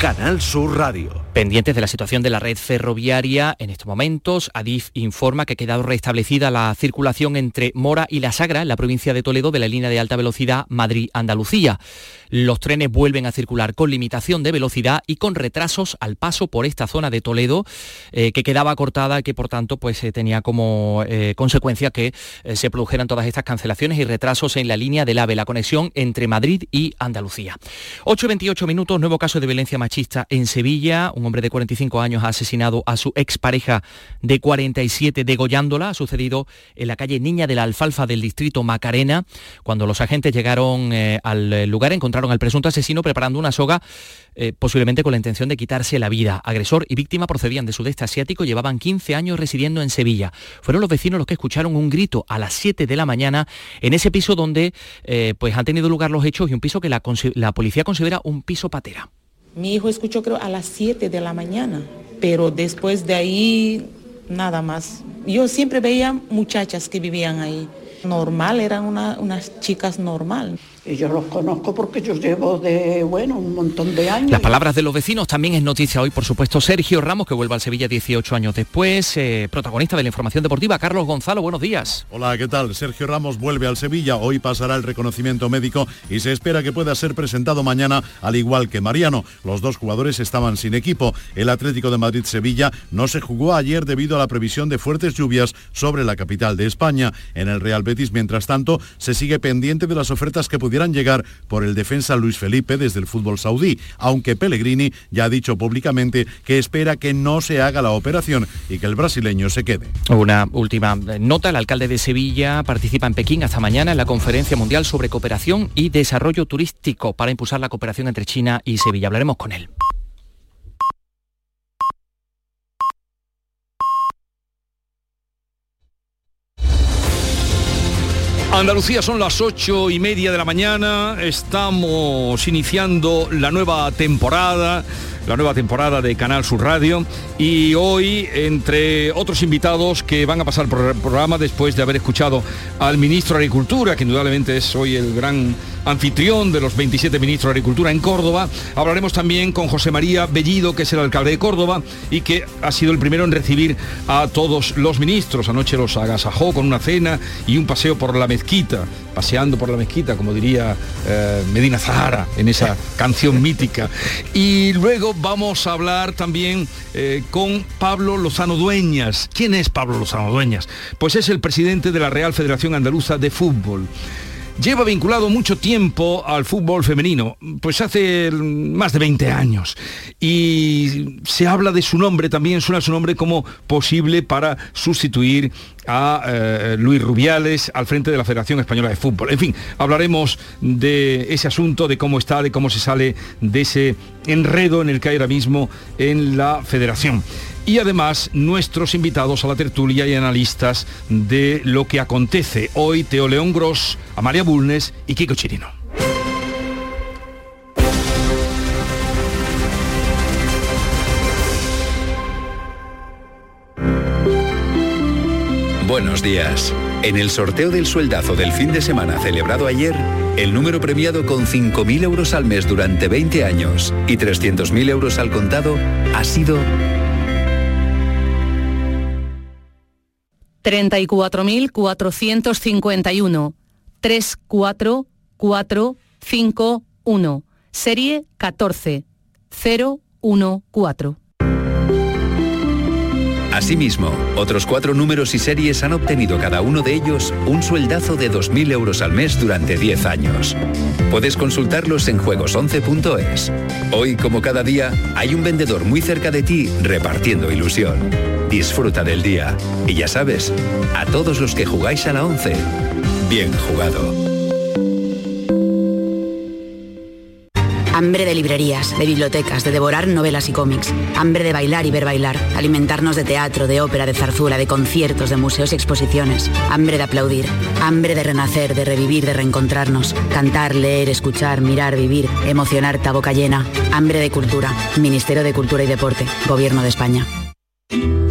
Canal Sur Radio. Pendientes de la situación de la red ferroviaria, en estos momentos, Adif informa que ha quedado restablecida la circulación entre Mora y La Sagra, en la provincia de Toledo, de la línea de alta velocidad Madrid-Andalucía. Los trenes vuelven a circular con limitación de velocidad y con retrasos al paso por esta zona de Toledo, eh, que quedaba cortada y que por tanto pues, eh, tenía como eh, consecuencia que eh, se produjeran todas estas cancelaciones y retrasos en la línea del AVE, la conexión entre Madrid y Andalucía. 8.28 minutos, nuevo caso de violencia machista en Sevilla. Un hombre de 45 años ha asesinado a su expareja de 47 degollándola. Ha sucedido en la calle Niña de la Alfalfa del distrito Macarena. Cuando los agentes llegaron eh, al eh, lugar encontraron al presunto asesino preparando una soga eh, posiblemente con la intención de quitarse la vida. Agresor y víctima procedían de sudeste asiático, llevaban 15 años residiendo en Sevilla. Fueron los vecinos los que escucharon un grito a las 7 de la mañana en ese piso donde pues han tenido lugar los hechos y un piso que la policía considera un piso patera. Mi hijo escuchó creo a las 7 de la mañana, pero después de ahí nada más. Yo siempre veía muchachas que vivían ahí. Normal, eran una- unas chicas normal. Y yo los conozco porque yo llevo de, bueno, un montón de años. Las palabras de los vecinos también es noticia hoy, por supuesto, Sergio Ramos, que vuelve al Sevilla 18 años después, eh, protagonista de la información deportiva. Carlos Gonzalo, buenos días. Hola, ¿qué tal? Sergio Ramos vuelve al Sevilla. Hoy pasará el reconocimiento médico y se espera que pueda ser presentado mañana, al igual que Mariano. Los dos jugadores estaban sin equipo. El Atlético de Madrid-Sevilla no se jugó ayer debido a la previsión de fuertes lluvias sobre la capital de España. En el Real Betis, mientras tanto, se sigue pendiente de las ofertas que pudieran pudieran llegar por el defensa Luis Felipe desde el fútbol saudí, aunque Pellegrini ya ha dicho públicamente que espera que no se haga la operación y que el brasileño se quede. Una última nota, el alcalde de Sevilla participa en Pekín hasta mañana en la Conferencia Mundial sobre Cooperación y Desarrollo Turístico para impulsar la cooperación entre China y Sevilla. Hablaremos con él. Andalucía son las ocho y media de la mañana, estamos iniciando la nueva temporada, la nueva temporada de Canal Sur Radio. Y hoy, entre otros invitados que van a pasar por el programa después de haber escuchado al ministro de Agricultura, que indudablemente es hoy el gran anfitrión de los 27 ministros de Agricultura en Córdoba. Hablaremos también con José María Bellido, que es el alcalde de Córdoba y que ha sido el primero en recibir a todos los ministros. Anoche los agasajó con una cena y un paseo por la mezquita, paseando por la mezquita, como diría eh, Medina Zahara en esa canción mítica. Y luego vamos a hablar también eh, con Pablo Lozano Dueñas. ¿Quién es Pablo Lozano Dueñas? Pues es el presidente de la Real Federación Andaluza de Fútbol. Lleva vinculado mucho tiempo al fútbol femenino, pues hace más de 20 años. Y se habla de su nombre, también suena su nombre como posible para sustituir a eh, Luis Rubiales al frente de la Federación Española de Fútbol. En fin, hablaremos de ese asunto, de cómo está, de cómo se sale de ese enredo en el que hay ahora mismo en la federación y además nuestros invitados a la tertulia y analistas de lo que acontece hoy, Teo León Gross, Amalia Bulnes y Kiko Chirino. Buenos días. En el sorteo del sueldazo del fin de semana celebrado ayer, el número premiado con 5.000 euros al mes durante 20 años y 300.000 euros al contado ha sido 34.451. 34451. Serie 14014. Asimismo, otros cuatro números y series han obtenido cada uno de ellos un sueldazo de 2.000 euros al mes durante 10 años. Puedes consultarlos en juegos11.es. Hoy, como cada día, hay un vendedor muy cerca de ti repartiendo ilusión. Disfruta del día. Y ya sabes, a todos los que jugáis a la 11, bien jugado. Hambre de librerías, de bibliotecas, de devorar novelas y cómics. Hambre de bailar y ver bailar. Alimentarnos de teatro, de ópera, de zarzuela, de conciertos, de museos y exposiciones. Hambre de aplaudir. Hambre de renacer, de revivir, de reencontrarnos. Cantar, leer, escuchar, mirar, vivir. Emocionarte a boca llena. Hambre de cultura. Ministerio de Cultura y Deporte. Gobierno de España.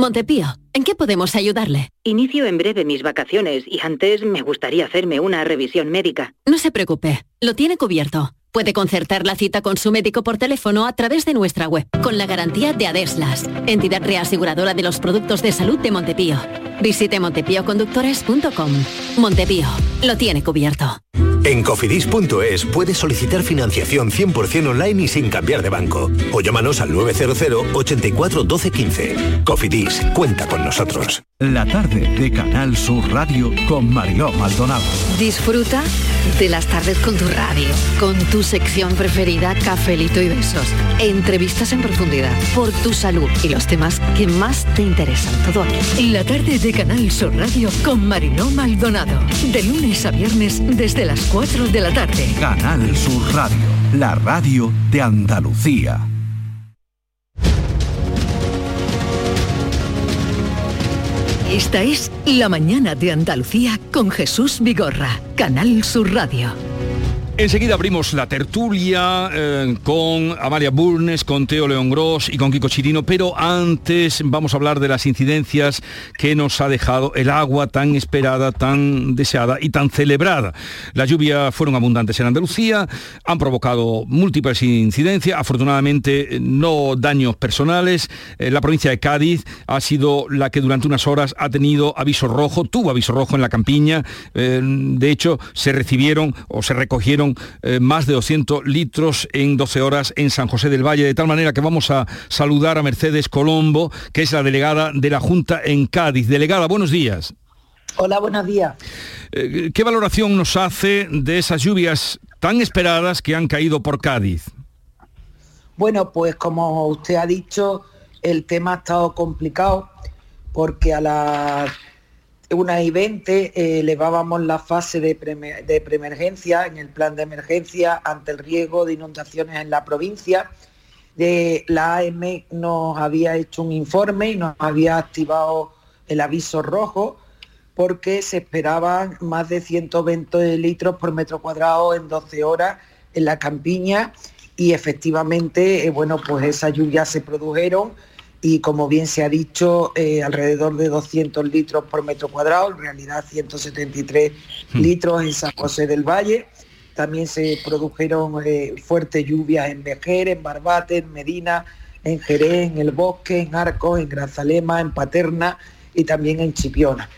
Montepío, ¿en qué podemos ayudarle? Inicio en breve mis vacaciones y antes me gustaría hacerme una revisión médica. No se preocupe, lo tiene cubierto. Puede concertar la cita con su médico por teléfono a través de nuestra web, con la garantía de Adeslas, entidad reaseguradora de los productos de salud de Montepío. Visite montepíoconductores.com. Montepío, lo tiene cubierto. En cofidis.es puedes solicitar financiación 100% online y sin cambiar de banco. O llámanos al 900 84 12 15. Cofidis, cuenta con nosotros. La tarde de Canal Sur Radio con Mariló Maldonado. Disfruta de las tardes con tu radio, con tu sección preferida, cafelito y besos. Entrevistas en profundidad, por tu salud y los temas que más te interesan. Todo aquí. La tarde de Canal Sur Radio con Mariló Maldonado. De lunes a viernes desde las 4 de la tarde. Canal Sur Radio, la radio de Andalucía. Esta es La mañana de Andalucía con Jesús Vigorra, Canal Sur Radio. Enseguida abrimos la tertulia eh, con Amalia Burnes, con Teo León Gross y con Kiko Chirino, pero antes vamos a hablar de las incidencias que nos ha dejado el agua tan esperada, tan deseada y tan celebrada. Las lluvias fueron abundantes en Andalucía, han provocado múltiples incidencias, afortunadamente eh, no daños personales. Eh, la provincia de Cádiz ha sido la que durante unas horas ha tenido aviso rojo, tuvo aviso rojo en la campiña. de hecho, se recibieron o se recogieron eh, más de 200 litros en 12 horas en San José del Valle, de tal manera que vamos a saludar a Mercedes Colombo, que es la delegada de la Junta en Cádiz. Delegada, buenos días. Hola, buenos días. Eh, ¿Qué valoración nos hace de esas lluvias tan esperadas que han caído por Cádiz? Bueno, pues como usted ha dicho, el tema ha estado complicado porque a las una y 20 eh, elevábamos la fase de, preemergencia en el plan de emergencia ante el riesgo de inundaciones en la provincia. De la AM nos había hecho un informe y nos había activado el aviso rojo porque se esperaban más de 120 litros por metro cuadrado en 12 horas en la campiña y efectivamente, eh, bueno, pues esas lluvias se produjeron y como bien se ha dicho, eh, alrededor de 200 litros por metro cuadrado, en realidad 173 hmm. litros en San José del Valle. También se produjeron eh, fuertes lluvias en Vejer, en Barbate, en Medina, en Jerez, en El Bosque, en Arcos, en Grazalema, en Paterna y también en Chipiona.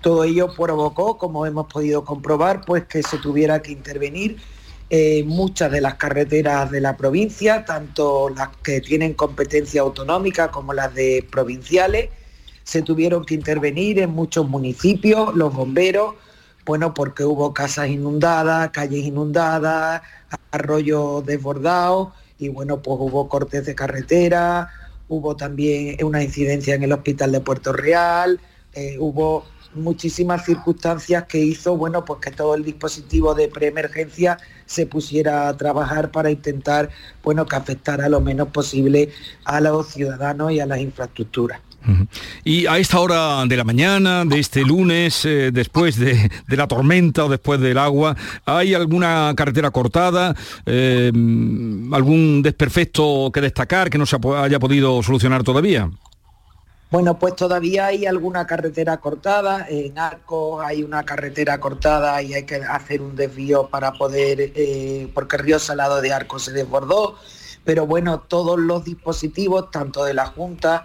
Todo ello provocó, como hemos podido comprobar, pues que se tuviera que intervenir eh, muchas de las carreteras de la provincia, tanto las que tienen competencia autonómica como las de provinciales. Se tuvieron que intervenir en muchos municipios, los bomberos, bueno, porque hubo casas inundadas, calles inundadas, arroyos desbordados y bueno, pues hubo cortes de carretera, hubo también una incidencia en el hospital de Puerto Real, eh, hubo muchísimas circunstancias que hizo, bueno, pues que todo el dispositivo de preemergencia se pusiera a trabajar para intentar, bueno, que afectara lo menos posible a los ciudadanos y a las infraestructuras. Y a esta hora de la mañana, de este lunes, eh, después de, la tormenta o después del agua, ¿hay alguna carretera cortada? Eh, ¿Algún desperfecto que destacar que no se haya podido solucionar todavía? Bueno, pues todavía hay alguna carretera cortada, en Arcos hay una carretera cortada y hay que hacer un desvío para poder, eh, porque río Salado de Arcos se desbordó, pero bueno, todos los dispositivos, tanto de la Junta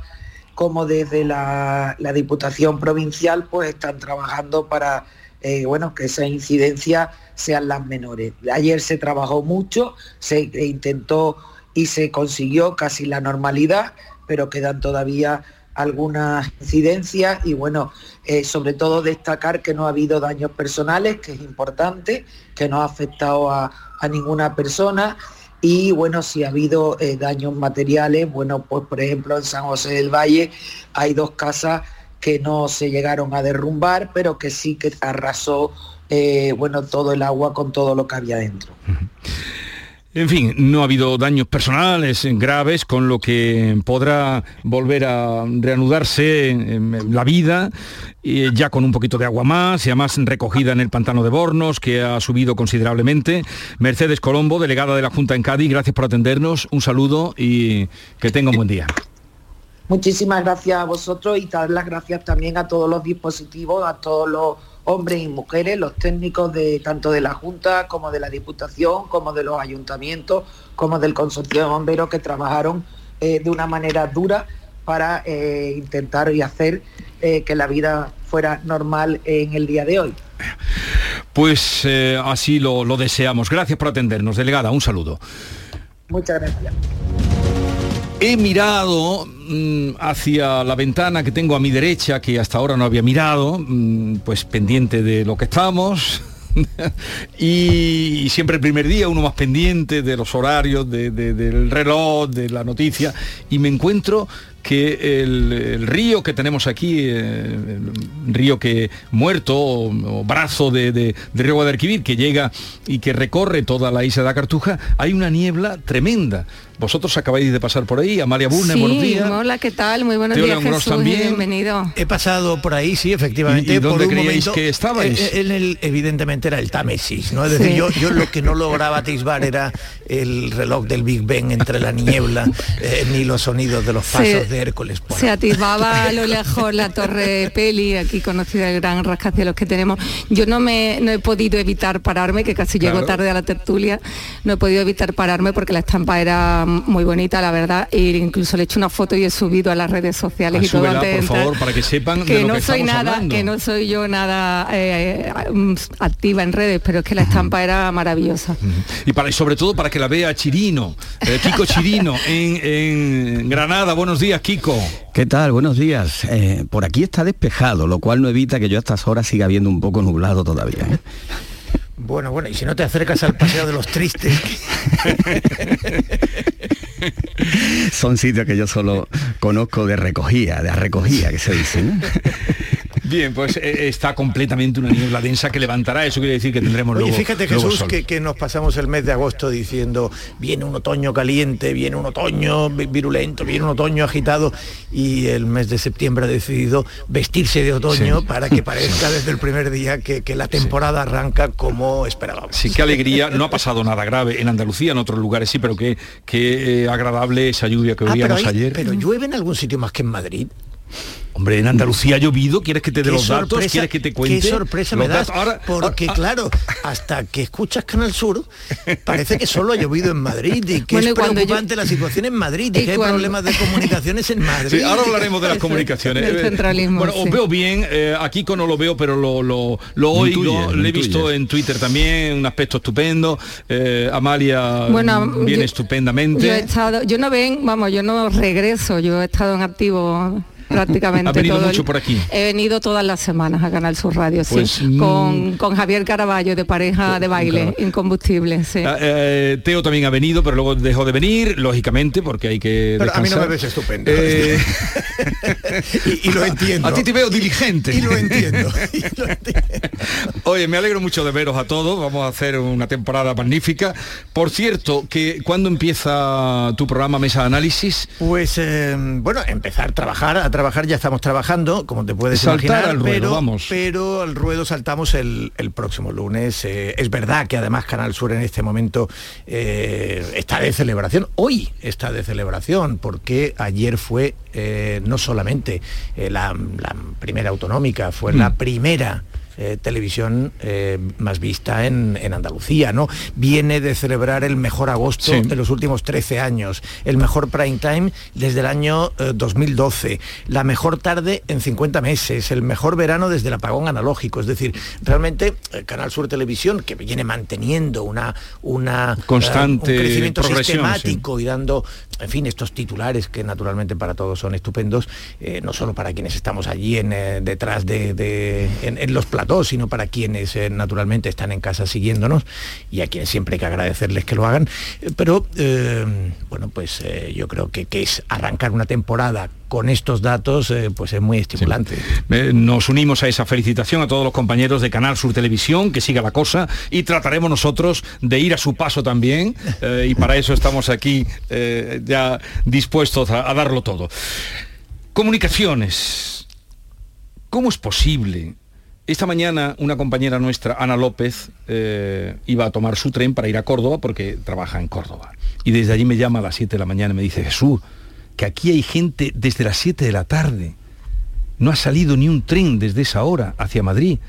como desde la, Diputación Provincial, pues están trabajando para eh, bueno, que esas incidencias sean las menores. Ayer se trabajó mucho, se intentó y se consiguió casi la normalidad, pero quedan todavía algunas incidencias y bueno, eh, sobre todo destacar que no ha habido daños personales, que es importante, que no ha afectado a, ninguna persona. Y bueno, si ha habido eh, daños materiales, bueno, pues por ejemplo en San José del Valle hay dos casas que no se llegaron a derrumbar, pero que sí que arrasó, eh, bueno, todo el agua con todo lo que había dentro. En fin, no ha habido daños personales graves, con lo que podrá volver a reanudarse la vida, ya con un poquito de agua más, y además recogida en el pantano de Bornos, que ha subido considerablemente. Mercedes Colombo, delegada de la Junta en Cádiz, gracias por atendernos, un saludo y que tenga un buen día. Muchísimas gracias a vosotros y dar las gracias también a todos los dispositivos, a todos los hombres y mujeres, los técnicos de tanto de la Junta como de la Diputación, como de los ayuntamientos, como del Consorcio de Bomberos que trabajaron eh, de una manera dura para eh, intentar y hacer eh, que la vida fuera normal en el día de hoy. Pues así lo, lo deseamos. Gracias por atendernos, delegada. Un saludo. Muchas gracias. He mirado mm, hacia la ventana que tengo a mi derecha, que hasta ahora no había mirado, mm, pues pendiente de lo que estamos. y siempre el primer día uno más pendiente de los horarios, del reloj, de la noticia, y me encuentro que el, río que tenemos aquí, eh, el río que muerto, o, brazo de, de, río Guadalquivir, que llega y que recorre toda la isla de la Cartuja, hay una niebla tremenda. Vosotros acabáis de pasar por ahí, Amalia Burne, buenos días. Hola, ¿qué tal? Muy buenos días, Jesús, bienvenido. He pasado por ahí, sí, efectivamente. ¿Y, dónde creíais que estabais? Eh, en el, evidentemente era el Támesis, ¿no? Es decir, yo, yo lo que no lograba atisbar era el reloj del Big Ben entre la niebla, eh, ni los sonidos de los pasos de Hércules. Se atisbaba a lo lejos la torre Peli, aquí conocida el gran rascacielos que tenemos. Yo no me no he podido evitar pararme, que casi llego tarde a la tertulia, no he podido evitar pararme porque la estampa era muy bonita, la verdad, e incluso le he hecho una foto y he subido a las redes sociales y todo por favor, para que sepan que de lo no que soy nada, hablando. que no soy yo nada eh, mm, activa en redes, pero es que la estampa era maravillosa. Y, para, y sobre todo para que la vea Chirino, eh, Kiko Chirino, en, en Granada. Buenos días, Kiko. ¿Qué tal? Buenos días. Eh, por aquí está despejado, lo cual no evita que yo a estas horas siga viendo un poco nublado todavía. ¿eh? Bueno, bueno, y si no te acercas al paseo de los tristes. Son sitios que yo solo conozco de recogida, de recogida que se dice. ¿no? Bien, pues eh, está completamente una niebla densa que levantará. Eso quiere decir que tendremos luego. fíjate luego Jesús sol. que, que nos pasamos el mes de agosto diciendo viene un otoño caliente, viene un otoño vi- virulento, viene un otoño agitado y el mes de septiembre ha decidido vestirse de otoño Sí. para que parezca desde el primer día que, que la temporada arranca como esperábamos. Sí, qué alegría. No ha pasado nada grave en Andalucía, en otros lugares sí, pero qué, qué eh, agradable esa lluvia que Ah, pero, oíamos hay- ayer. pero llueve en algún sitio más que en Madrid. Hombre, en Andalucía ha llovido. ¿Quieres que te dé los datos? ¿Quieres que te cuente? Qué sorpresa me das. Ahora, porque ah, ah, claro, hasta que escuchas Canal Sur, parece que solo ha llovido en Madrid y que Bueno, es preocupante la situación en Madrid y, y que hay problemas de comunicaciones en Madrid. Sí, ahora hablaremos de las comunicaciones. Del Eh, centralismo, Bueno, os sí. veo bien, eh, a Kiko no lo veo, pero lo, lo, lo oigo, le he visto en Twitter también, un aspecto estupendo. Eh, Amalia Bueno, mm, viene yo- estupendamente. Yo he estado, yo no ven, vamos, yo no regreso, yo he estado en activo prácticamente Ha venido todo el- mucho por aquí. He venido todas las semanas a Canal Sur Radio, sí, Pues, mm, con, con Javier Caraballo de pareja de baile, incombustible, sí. Ah, eh, Teo también ha venido, pero luego dejó de venir, lógicamente, porque hay que Pero a mí no me descansar. ves estupendo. Eh, y, y lo entiendo. A ti te veo diligente. Y lo entiendo. Oye, me alegro mucho de veros a todos. Vamos a hacer una temporada magnífica. Por cierto, que cuando empieza tu programa Mesa de Análisis, Pues eh, bueno, empezar a trabajar, a trabajar ya estamos trabajando, como te puedes Saltar imaginar, al ruedo, pero, vamos. pero al ruedo saltamos el, el próximo lunes. Eh, es verdad que además Canal Sur en este momento eh, está de celebración, hoy está de celebración, porque ayer fue eh, no solamente la, la primera autonómica, fue la primera eh, televisión eh, más vista en, en Andalucía, ¿no? Viene de celebrar el mejor agosto Sí. de los últimos 13 años, el mejor prime time desde el año eh, 2012, la mejor tarde en 50 meses, el mejor verano desde el apagón analógico, es decir, realmente eh, Canal Sur Televisión, que viene manteniendo una, una Constante eh, un crecimiento progresión, sistemático y dando, en fin, estos titulares que naturalmente para todos son estupendos, eh, no solo para quienes estamos allí en, eh, detrás de, de- en, en los platós, sino para quienes eh, naturalmente están en casa siguiéndonos y a quienes siempre hay que agradecerles que lo hagan. Eh, Pero eh, bueno, pues yo creo que, que es arrancar una temporada con estos datos, pues es muy estimulante. nos unimos a esa felicitación a todos los compañeros de Canal Sur Televisión, que siga la cosa, y trataremos nosotros de ir a su paso también, y para eso estamos aquí ya dispuestos a, a darlo todo. Comunicaciones. ¿Cómo es posible? Esta mañana una compañera nuestra, Ana López, eh, iba a tomar su tren para ir a Córdoba porque trabaja en Córdoba. Y desde allí me llama a las 7 de la mañana y me dice, Jesús, que aquí hay gente desde las 7 de la tarde. No ha salido ni un tren desde esa hora hacia Madrid.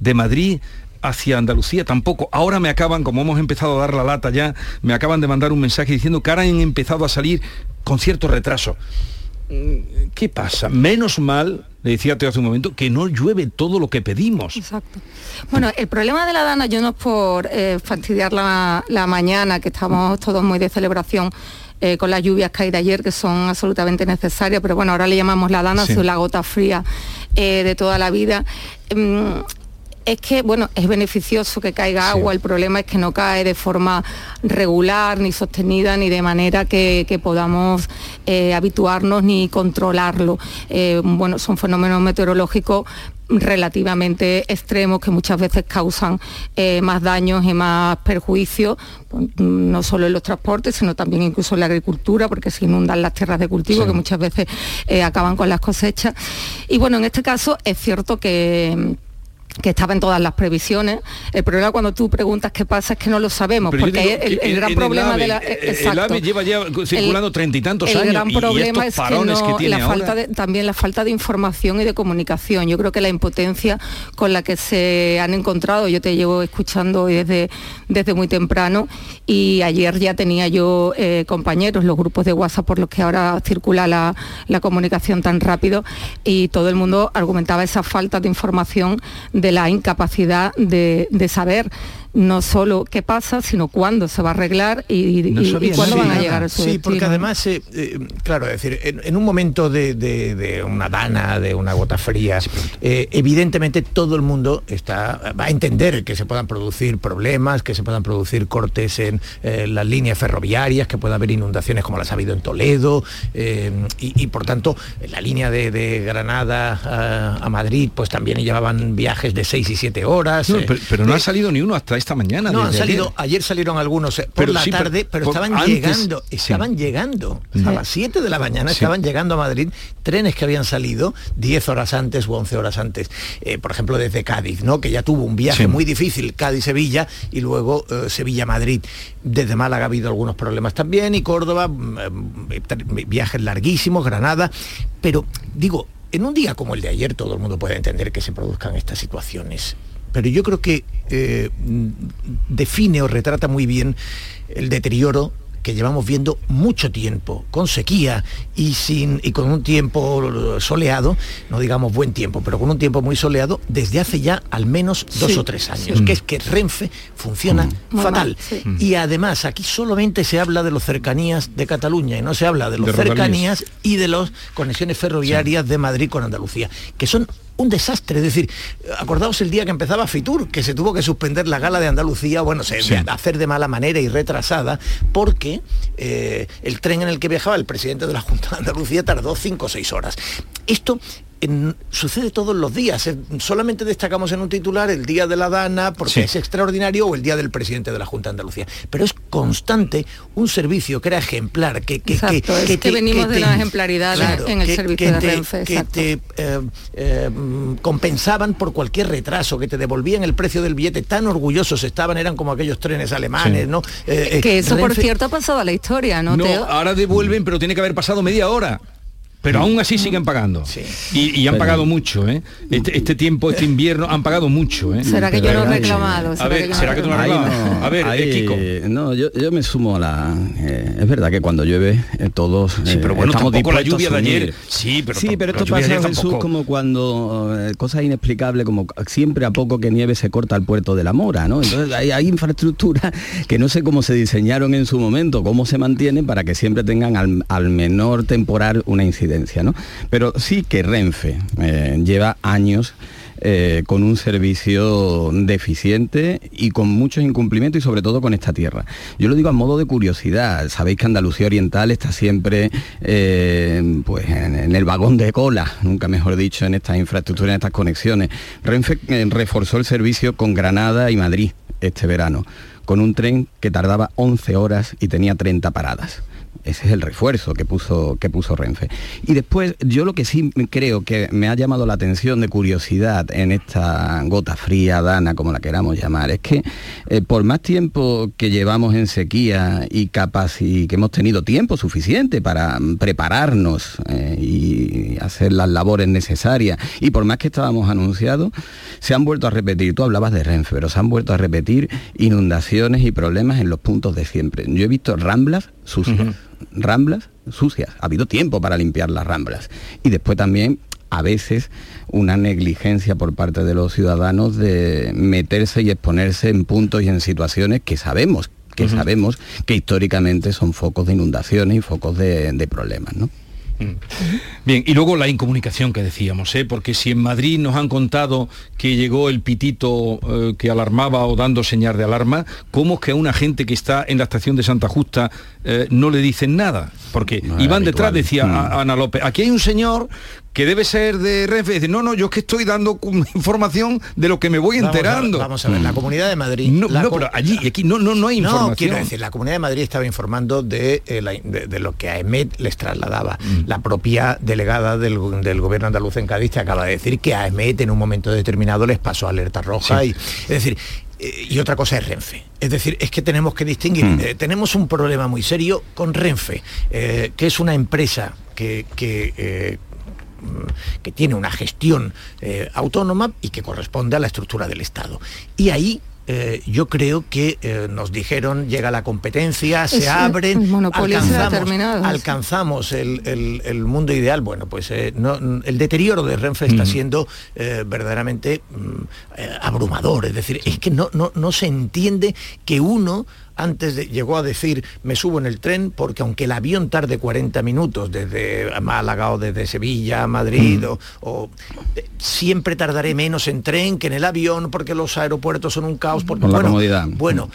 De Madrid hacia Andalucía tampoco. Ahora me acaban, como hemos empezado a dar la lata ya, me acaban de mandar un mensaje diciendo que ahora han empezado a salir con cierto retraso. Mm, ¿Qué pasa? Menos mal, le decía hace un momento, que no llueve todo lo que pedimos. Exacto. Bueno, el problema de la Dana, yo no es por eh, fastidiar la, la mañana, que estamos todos muy de celebración eh, con las lluvias que hay de ayer, que son absolutamente necesarias, pero bueno, ahora le llamamos la Dana, Sí. es la gota fría eh, de toda la vida. Mm, es que, bueno, es beneficioso que caiga agua, el problema es que no cae de forma regular, ni sostenida, ni de manera que, que podamos eh, habituarnos ni controlarlo. Eh, bueno, son fenómenos meteorológicos relativamente extremos que muchas veces causan eh, más daños y más perjuicios, pues, no solo en los transportes, sino también incluso en la agricultura, porque se inundan las tierras de cultivo, Sí. que muchas veces eh, acaban con las cosechas. Y bueno, en este caso es cierto que que estaba en todas las previsiones. El problema cuando tú preguntas qué pasa es que no lo sabemos, Pero porque digo, el, el gran en problema AVE, de la... eh, exacto. El AVE lleva ya circulando treinta y tantos el años gran y- y, problema es que, no- que tiene la ahora. falta de, también la falta de información y de comunicación. Yo creo que la impotencia con la que se han encontrado, yo te llevo escuchando desde, desde muy temprano y ayer ya tenía yo eh, compañeros, los grupos de WhatsApp por los que ahora circula la, la comunicación tan rápido y todo el mundo argumentaba esa falta de información de la incapacidad de, de saber no solo qué pasa, sino cuándo se va a arreglar y, y- y cuándo van a llegar a su Sí, porque además, eh, eh, claro, es decir, en, en un momento de, de- de una dana, de una gota fría, eh, evidentemente todo el mundo está, va a entender que se puedan producir problemas, que se puedan producir cortes en eh, las líneas ferroviarias, que pueda haber inundaciones como las ha habido en Toledo, eh, y, y, por tanto la línea de, de Granada a, a Madrid, pues también llevaban viajes de 6 y 7 horas. No, eh, pero, pero no eh, ha salido ni uno hasta esta mañana. no, han salido, ayer. ayer. salieron algunos eh, por Pero la sí, tarde, pero, por- estaban antes- llegando, sí. estaban llegando. Sí. A las 7 de la mañana Sí. estaban llegando a Madrid trenes que habían salido 10 horas antes o 11 horas antes. Eh, por ejemplo, desde Cádiz, ¿no? Que ya tuvo un viaje muy difícil, Cádiz-Sevilla, y luego eh, Sevilla-Madrid. Desde Málaga ha habido algunos problemas también, y Córdoba, mm, eh, viajes larguísimos, Granada. Pero digo, en un día como el de ayer todo el mundo puede entender que se produzcan estas situaciones pero yo creo que eh, mm, define o retrata muy bien el deterioro que llevamos viendo mucho tiempo, con sequía y, sin, y con un tiempo soleado, no digamos buen tiempo, pero con un tiempo muy soleado desde hace ya al menos dos Sí, o tres años, sí. que es que Renfe funciona Muy fatal. mal, sí. Y además aquí solamente se habla de los cercanías de Cataluña y no se habla de los De rodalías. cercanías y de las conexiones ferroviarias de Madrid con Andalucía, que son un desastre. Es decir, acordaos el día que empezaba Fitur, que se tuvo que suspender la gala de Andalucía, bueno, se, Sí. de hacer de mala manera y retrasada, porque eh, el tren en el que viajaba el presidente de la Junta de Andalucía tardó cinco o seis horas. Esto en- sucede todos los días. eh, Solamente destacamos en un titular el día de la Dana porque Sí. es extraordinario o el día del presidente de la Junta de Andalucía. Pero es constante un servicio que era ejemplar, que, que, Exacto, es que venimos de una ejemplaridad en el servicio de te- Renfe, que te eh, eh, compensaban por cualquier retraso, que te devolvían el precio del billete, tan orgullosos estaban, eran como aquellos trenes alemanes, Sí. ¿no? Eh, que eso por cierto ha pasado a la historia, ¿no, No, Teo? ahora devuelven, pero tiene que haber pasado media hora. Pero aún así siguen pagando. Y, y han Pero- pagado mucho, ¿eh? Este, este tiempo, este invierno, han pagado mucho, ¿eh? ¿Será que yo no he reclamado? A ¿Será ver, que ¿será que tú no has reclamado? no, A ver, eh, ahí, Kiko. No, yo, yo me sumo a la... eh, es verdad que cuando llueve eh, todos Sí, pero eh, bueno, estamos tampoco la lluvia a de ayer. Sí, pero sí, esto lluvia de pasa, ayer Jesús, tampoco. como cuando eh, cosas inexplicables, como siempre a poco que nieve se corta el puerto de la Mora, ¿no? Entonces hay, hay infraestructuras que no sé cómo se diseñaron en su momento, cómo se mantienen para que siempre tengan al, al menor temporal una incidencia, Pero sí que Renfe eh, lleva años eh, con un servicio deficiente y con muchos incumplimientos y sobre todo con esta tierra. Yo lo digo a modo de curiosidad. Sabéis que Andalucía Oriental está siempre eh, pues en, el vagón de cola, nunca mejor dicho, en estas infraestructuras, en estas conexiones. Renfe reforzó el servicio con Granada y Madrid este verano, con un tren que tardaba 11 horas y tenía 30 paradas. Ese es el refuerzo que puso, que puso Renfe. Y después, yo lo que sí creo que me ha llamado la atención de curiosidad en esta gota fría, dana, como la queramos llamar, es que eh, por más tiempo que llevamos en sequía y capaz y que hemos tenido tiempo suficiente para prepararnos eh, y hacer las labores necesarias, y por más que estábamos anunciados, se han vuelto a repetir, tú hablabas de Renfe, pero se han vuelto a repetir inundaciones y problemas en los puntos de siempre. Yo he visto ramblas sucias, ramblas sucias. Ha habido tiempo para limpiar las ramblas. Y después también a veces una negligencia por parte de los ciudadanos de meterse y exponerse en puntos y en situaciones que sabemos que sabemos que históricamente son focos de inundaciones y focos de, de problemas, ¿no? Bien, y luego la incomunicación que decíamos, ¿eh? porque si en Madrid nos han contado que llegó el pitito eh, que alarmaba o dando señal de alarma, ¿cómo es que a una gente que está en la estación de Santa Justa eh, no le dicen nada? Porque No iban detrás, decía Mm. a- Ana López, aquí hay un señor que debe ser de Renfe. Dice, no, no, yo es que estoy dando información de lo que me voy Vamos a- enterando. Vamos a, ver, la Comunidad de Madrid... No, no, pero allí y aquí no, no, no hay información. No, quiero decir, la Comunidad de Madrid estaba informando de, eh, la- de- de lo que a EMET les trasladaba. Mm. La propia delegada del, go- del gobierno andaluz en Cádiz te acaba de decir que a EMET en un momento determinado les pasó alerta roja. Sí. Y, es decir, y otra cosa es Renfe. Es decir, es que tenemos que distinguir. Mm. eh, tenemos un problema muy serio con Renfe, eh, que es una empresa que... que, eh, que tiene una gestión eh, autónoma y que corresponde a la estructura del Estado. Y ahí eh, yo creo que eh, nos dijeron, llega la competencia, se Ese- abren, alcanzamos, alcanzamos el, el- el mundo ideal. Bueno, pues eh, no- el deterioro de Renfe está siendo eh, verdaderamente mm, eh, abrumador. Es decir, es que no, no, no se entiende que uno antes de- llegó a decir me subo en el tren porque aunque el avión tarde 40 minutos desde Málaga o desde Sevilla a Madrid o, o, eh, siempre tardaré menos en tren que en el avión porque los aeropuertos son un caos porque Por la bueno, comodidad. bueno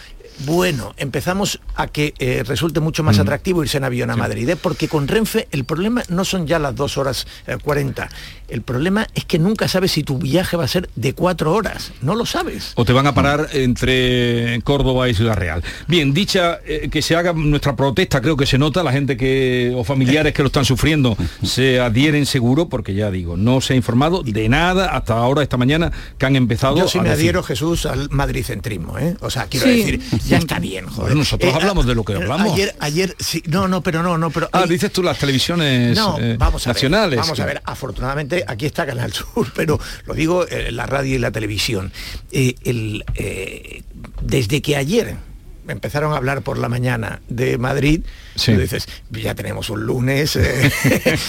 bueno, empezamos a que eh, resulte mucho más atractivo irse en avión a Madrid, ¿eh? porque con Renfe el problema no son ya las dos horas eh, 40, el problema es que nunca sabes si tu viaje va a ser de cuatro horas, no lo sabes. o te van a parar entre Córdoba y Ciudad Real. Bien, dicha eh, que se haga nuestra protesta, creo que se nota, la gente que o familiares que lo están sufriendo se adhieren seguro, porque ya digo, no se ha informado de nada hasta ahora, esta mañana, que han empezado Yo sí a me decir. adhiero, Jesús, al madricentrismo, ¿eh? O sea, quiero Sí. decir, ya está bien, joder. Bueno, nosotros Eh, hablamos a- de lo que hablamos. Ayer, ayer, sí, no, no, pero no, no, pero... Ah, hay- dices tú las televisiones No, eh, vamos a nacionales. Ver, vamos a ver, afortunadamente aquí está Canal Sur, pero lo digo eh, la radio y la televisión. Eh, el, eh, desde que ayer empezaron a hablar por la mañana de Madrid, Sí. tú dices, ya tenemos un lunes, eh,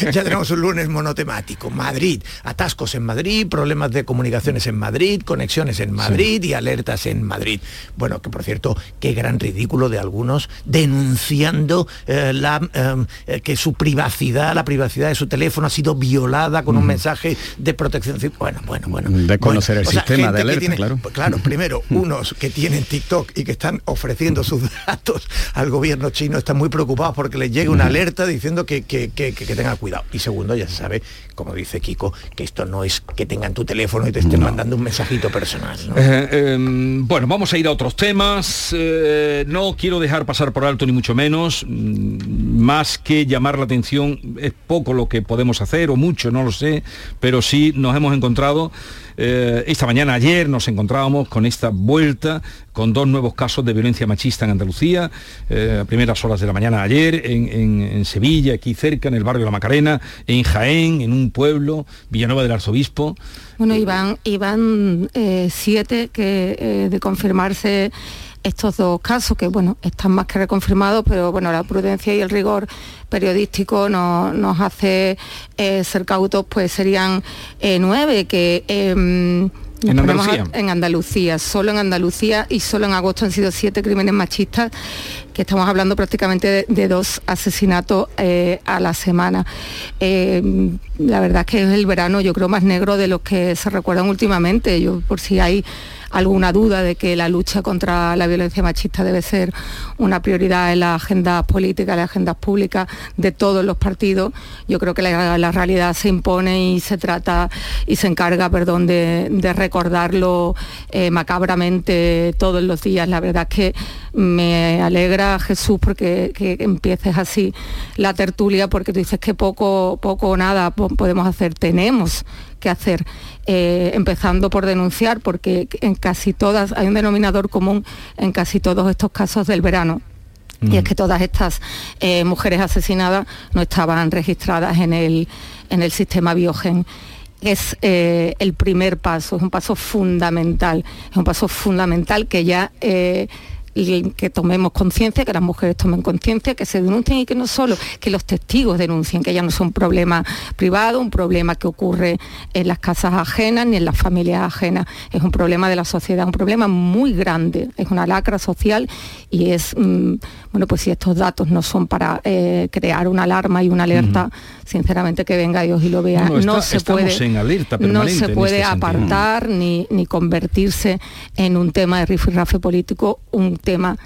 ya tenemos un lunes monotemático. Madrid, atascos en Madrid, problemas de comunicaciones en Madrid, conexiones en Madrid y alertas en Madrid. Bueno, que por cierto, qué gran ridículo de algunos denunciando eh, la, eh, que su privacidad, la privacidad de su teléfono ha sido violada con un mensaje de protección. Bueno, bueno, bueno. De conocer el O sea, sistema de alerta, tiene- claro. claro, primero, unos que tienen TikTok y que están ofreciendo sus datos al gobierno chino están muy preocupados porque les llegue una alerta diciendo que, que, que, que- tengan cuidado. Y segundo, ya se sabe, como dice Kiko, que esto no es que tengan tu teléfono y te estén mandando un mensajito personal. ¿no? Eh, eh, bueno, vamos a ir a otros temas. Eh, no quiero dejar pasar por alto ni mucho menos. Mm, Más que llamar la atención, es poco lo que podemos hacer, o mucho, no lo sé, pero sí nos hemos encontrado. Eh, esta mañana, ayer, nos encontrábamos con esta vuelta, con dos nuevos casos de violencia machista en Andalucía, eh, a primeras horas de la mañana ayer, en, en- en Sevilla, aquí cerca, en el barrio de La Macarena, en Jaén, en un pueblo, Villanueva del Arzobispo. Bueno, iban, iban eh, siete que eh, de confirmarse estos dos casos, que bueno, están más que reconfirmados, pero bueno, la prudencia y el rigor periodístico no- nos hace eh, ser cautos, pues serían eh, nueve que... em, ¿En a- Andalucía? en Andalucía, solo en Andalucía y solo en agosto han sido siete crímenes machistas, que estamos hablando prácticamente de, de dos asesinatos eh, a la semana. Eh, la verdad es que es el verano, yo creo, más negro de los que se recuerdan últimamente. Yo, por si hay alguna duda de que la lucha contra la violencia machista debe ser una prioridad en las agendas políticas, en las agendas públicas de todos los partidos, yo creo que la, realidad se impone y se trata y se encarga, perdón, de, recordarlo eh, macabramente todos los días. La verdad es que me alegra, Jesús, porque que empieces así la tertulia, porque tú dices que poco, poco o nada po- podemos hacer, tenemos que hacer, eh, empezando por denunciar, porque en casi todas, hay un denominador común en casi todos estos casos del verano. Y es que todas estas eh, mujeres asesinadas no estaban registradas en el, en el sistema Biogen. Es eh, el primer paso, es un paso fundamental, es un paso fundamental que ya eh, y que tomemos conciencia, que las mujeres tomen conciencia, que se denuncien y que no solo, que los testigos denuncien, que ya no son un problema privado, un problema que ocurre en las casas ajenas ni en las familias ajenas, es un problema de la sociedad, un problema muy grande, es una lacra social y es, mm, bueno, pues si estos datos no son para eh, crear una alarma y una alerta, sinceramente que venga Dios y lo vea, No, no, está- se puede, en alerta no permanente se en puede este apartar ni, ni convertirse en un tema de rifirrafe político, un tema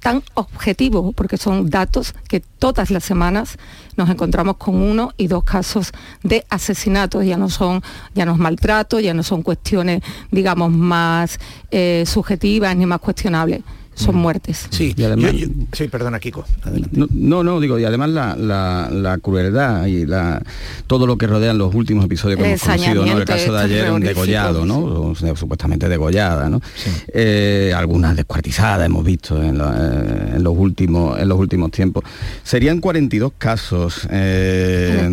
tan objetivo, porque son datos que todas las semanas nos encontramos con uno y dos casos de asesinatos, ya no son, ya no es maltrato, ya no son cuestiones, digamos, más eh, subjetivas ni más cuestionables son muertes. Sí, Y además- yo- yo- sí, perdona, Kiko. No, no, no, digo, y además la, la- la crueldad y la, todo lo que rodean los últimos episodios que El hemos conocido, ¿no? El caso de ayer, un degollado, ¿no? O sea, supuestamente degollada, ¿no? Eh, algunas descuartizadas hemos visto en, eh, en los últimos en los últimos tiempos. Serían 42 casos eh,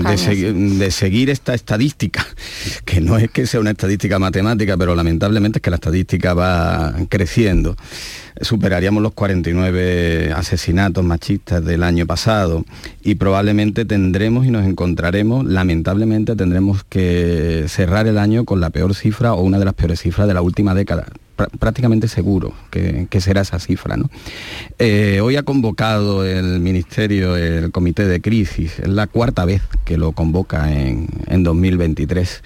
de seguir esta estadística, que no es que sea una estadística matemática, pero lamentablemente es que la estadística va creciendo superaríamos los 49 asesinatos machistas del año pasado y probablemente tendremos y nos encontraremos, lamentablemente tendremos que cerrar el año con la peor cifra o una de las peores cifras de la última década. Prá- prácticamente seguro que, que será esa cifra. ¿no? Eh, hoy ha convocado el Ministerio el Comité de Crisis, es la cuarta vez que lo convoca en, en 2023.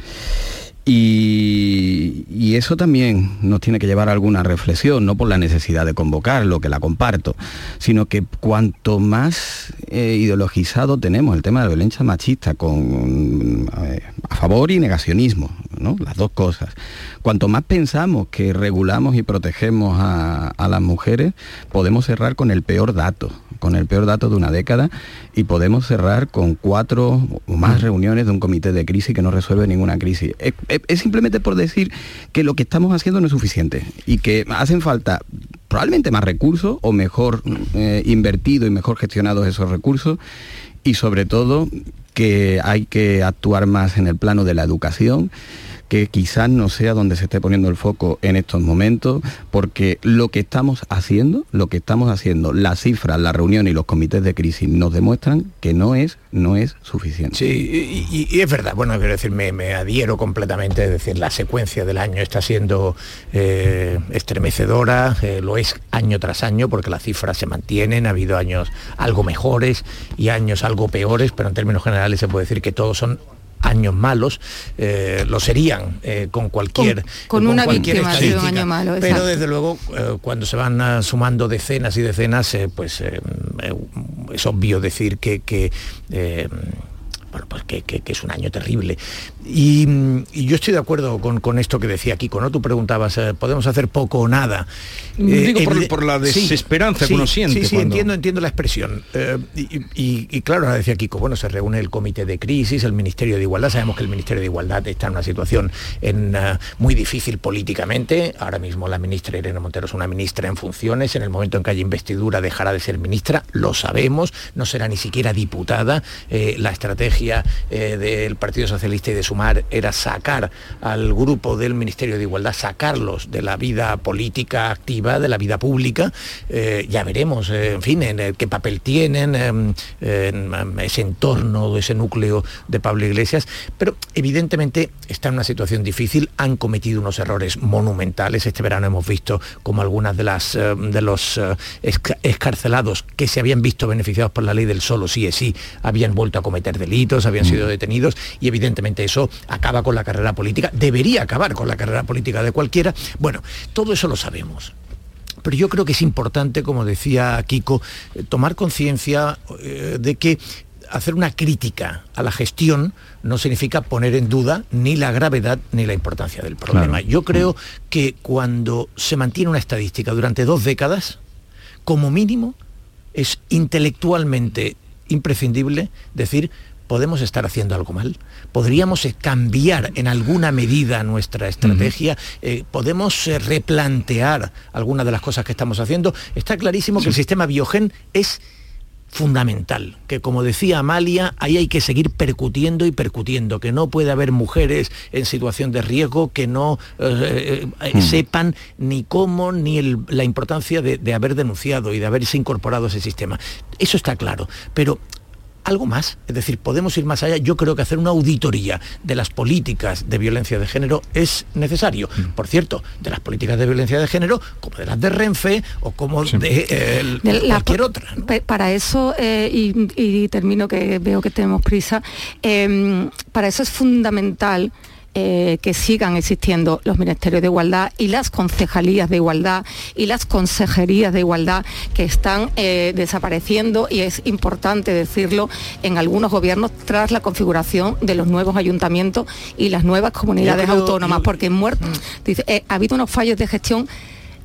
Y, y eso también nos tiene que llevar a alguna reflexión, no por la necesidad de convocarlo, que la comparto, sino que cuanto más eh, ideologizado tenemos el tema de la violencia machista con eh, a favor y negacionismo, ¿no? las dos cosas, cuanto más pensamos que regulamos y protegemos a, a las mujeres, podemos cerrar con el peor dato, con el peor dato de una década y podemos cerrar con cuatro o más reuniones de un comité de crisis que no resuelve ninguna crisis. Es, es- es simplemente por decir que lo que estamos haciendo no es suficiente y que hacen falta probablemente más recursos o mejor eh, invertido y mejor gestionados esos recursos y sobre todo que hay que actuar más en el plano de la educación que quizás no sea donde se esté poniendo el foco en estos momentos, porque lo que estamos haciendo, lo que estamos haciendo, las cifras, la reunión y los comités de crisis nos demuestran que no es, no es suficiente. Sí, y, es verdad, bueno, quiero decir, me, me adhiero completamente, es decir, la secuencia del año está siendo eh, estremecedora, eh, lo es año tras año, porque las cifras se mantienen, ha habido años algo mejores y años algo peores, pero en términos generales se puede decir que todos son años malos, eh, lo serían eh, con cualquier Con- con una cualquier víctima sido un año malo, pero desde luego eh, cuando se van ah, sumando decenas y decenas pues eh, es obvio decir que, que, pues que, que- que es un año terrible. Y, mm, y yo estoy de acuerdo con, con esto que decía Kiko, ¿no? Tú preguntabas, eh, ¿podemos hacer poco o nada? Digo, por- evide- por la desesperanza que uno siente Sí, sí, cuando- entiendo, entiendo la expresión. Eh, y, y- y claro, ahora decía Kiko, bueno, se reúne el comité de crisis, el Ministerio de Igualdad. Sabemos que el Ministerio de Igualdad está en una situación en, eh, muy difícil políticamente. Ahora mismo la ministra Irene Montero es una ministra en funciones. En el momento en que haya investidura dejará de ser ministra, lo sabemos. No será ni siquiera diputada. Eh, la estrategia eh, del Partido Socialista y de Sumar era sacar al grupo del Ministerio de Igualdad, sacarlos de la vida política activa, de la vida pública. Eh, ya veremos, eh, en fin, en qué papel tienen, en, ese entorno, ese núcleo de Pablo Iglesias. Pero evidentemente está en una situación difícil, han cometido unos errores monumentales. Este verano hemos visto como algunas de las de los esca- escarcelados que se habían visto beneficiados por la ley del solo sí es sí, habían vuelto a cometer delitos, habían sido detenidos y evidentemente eso acaba con la carrera política, debería acabar con la carrera política de cualquiera. Bueno, todo eso lo sabemos. Pero yo creo que es importante, como decía Kiko, eh, tomar conciencia eh, de que hacer una crítica a la gestión no significa poner en duda ni la gravedad ni la importancia del problema. Claro. Yo creo que cuando se mantiene una estadística durante dos décadas, como mínimo, es intelectualmente imprescindible decir, podemos estar haciendo algo mal, podríamos eh, cambiar en alguna medida nuestra estrategia, eh, podemos eh, replantear algunas de las cosas que estamos haciendo. Está clarísimo que el sistema biogen es fundamental, que como decía Amalia, ahí hay que seguir percutiendo y percutiendo, que no puede haber mujeres en situación de riesgo que no eh, eh, sepan ni cómo ni el- la importancia de, de haber denunciado y de haberse incorporado a ese sistema. Eso está claro, pero algo más, es decir, podemos ir más allá. Yo creo que hacer una auditoría de las políticas de violencia de género es necesario. Por cierto, de las políticas de violencia de género, como de las de Renfe o como de, eh, el- De la- cualquier otra. Para eso, eh, y, y termino que veo que tenemos prisa, eh, para eso es fundamental eh, que sigan existiendo los ministerios de igualdad y las concejalías de igualdad y las consejerías de igualdad que están eh, desapareciendo y es importante decirlo en algunos gobiernos tras la configuración de los nuevos ayuntamientos y las nuevas comunidades autónomas, porque muerto, dice, eh, ha habido unos fallos de gestión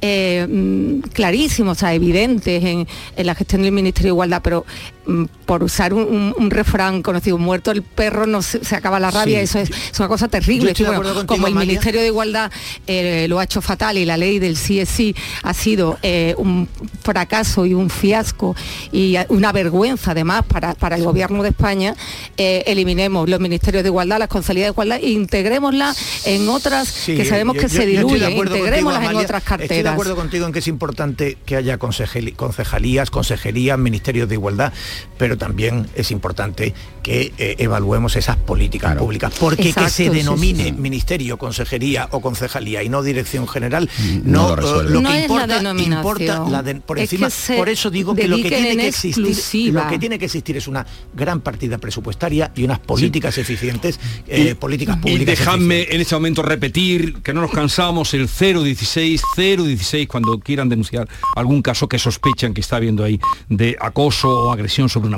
eh, mm, clarísimos, o sea, evidentes en, en la gestión del Ministerio de Igualdad, pero mm, por usar un, un- un refrán conocido, muerto el perro no se, se acaba la rabia, Sí. eso es, es una cosa terrible. Estoy Bueno, contigo, como el. Ministerio de Igualdad eh, lo ha hecho fatal y la ley del CSI ha sido eh, un fracaso y un fiasco y una vergüenza además para, para el gobierno de España, eh, eliminemos los ministerios de igualdad, las concejalías de igualdad e integrémoslas en otras Sí, que sabemos yo- que yo- se diluyen, acuerdo contigo, integrémoslas en otras Estoy de carteras. acuerdo contigo en que es importante que haya concejalías, consejerías, ministerios de igualdad, pero también es importante que eh, evaluemos esas políticas públicas. Porque que se denomine sí. ministerio, consejería o concejalía y no dirección general, no no, lo eh, lo que es la importa, importa la de- por Es encima. por eso digo que lo que tiene en que existir, exclusiva. lo que tiene que existir es una gran partida presupuestaria y unas políticas eficientes, eh, políticas Y públicas. dejadme en este momento repetir que no nos cansamos el 016 016 cuando quieran denunciar algún caso que sospechan que está habiendo ahí de acoso o agresión sobre una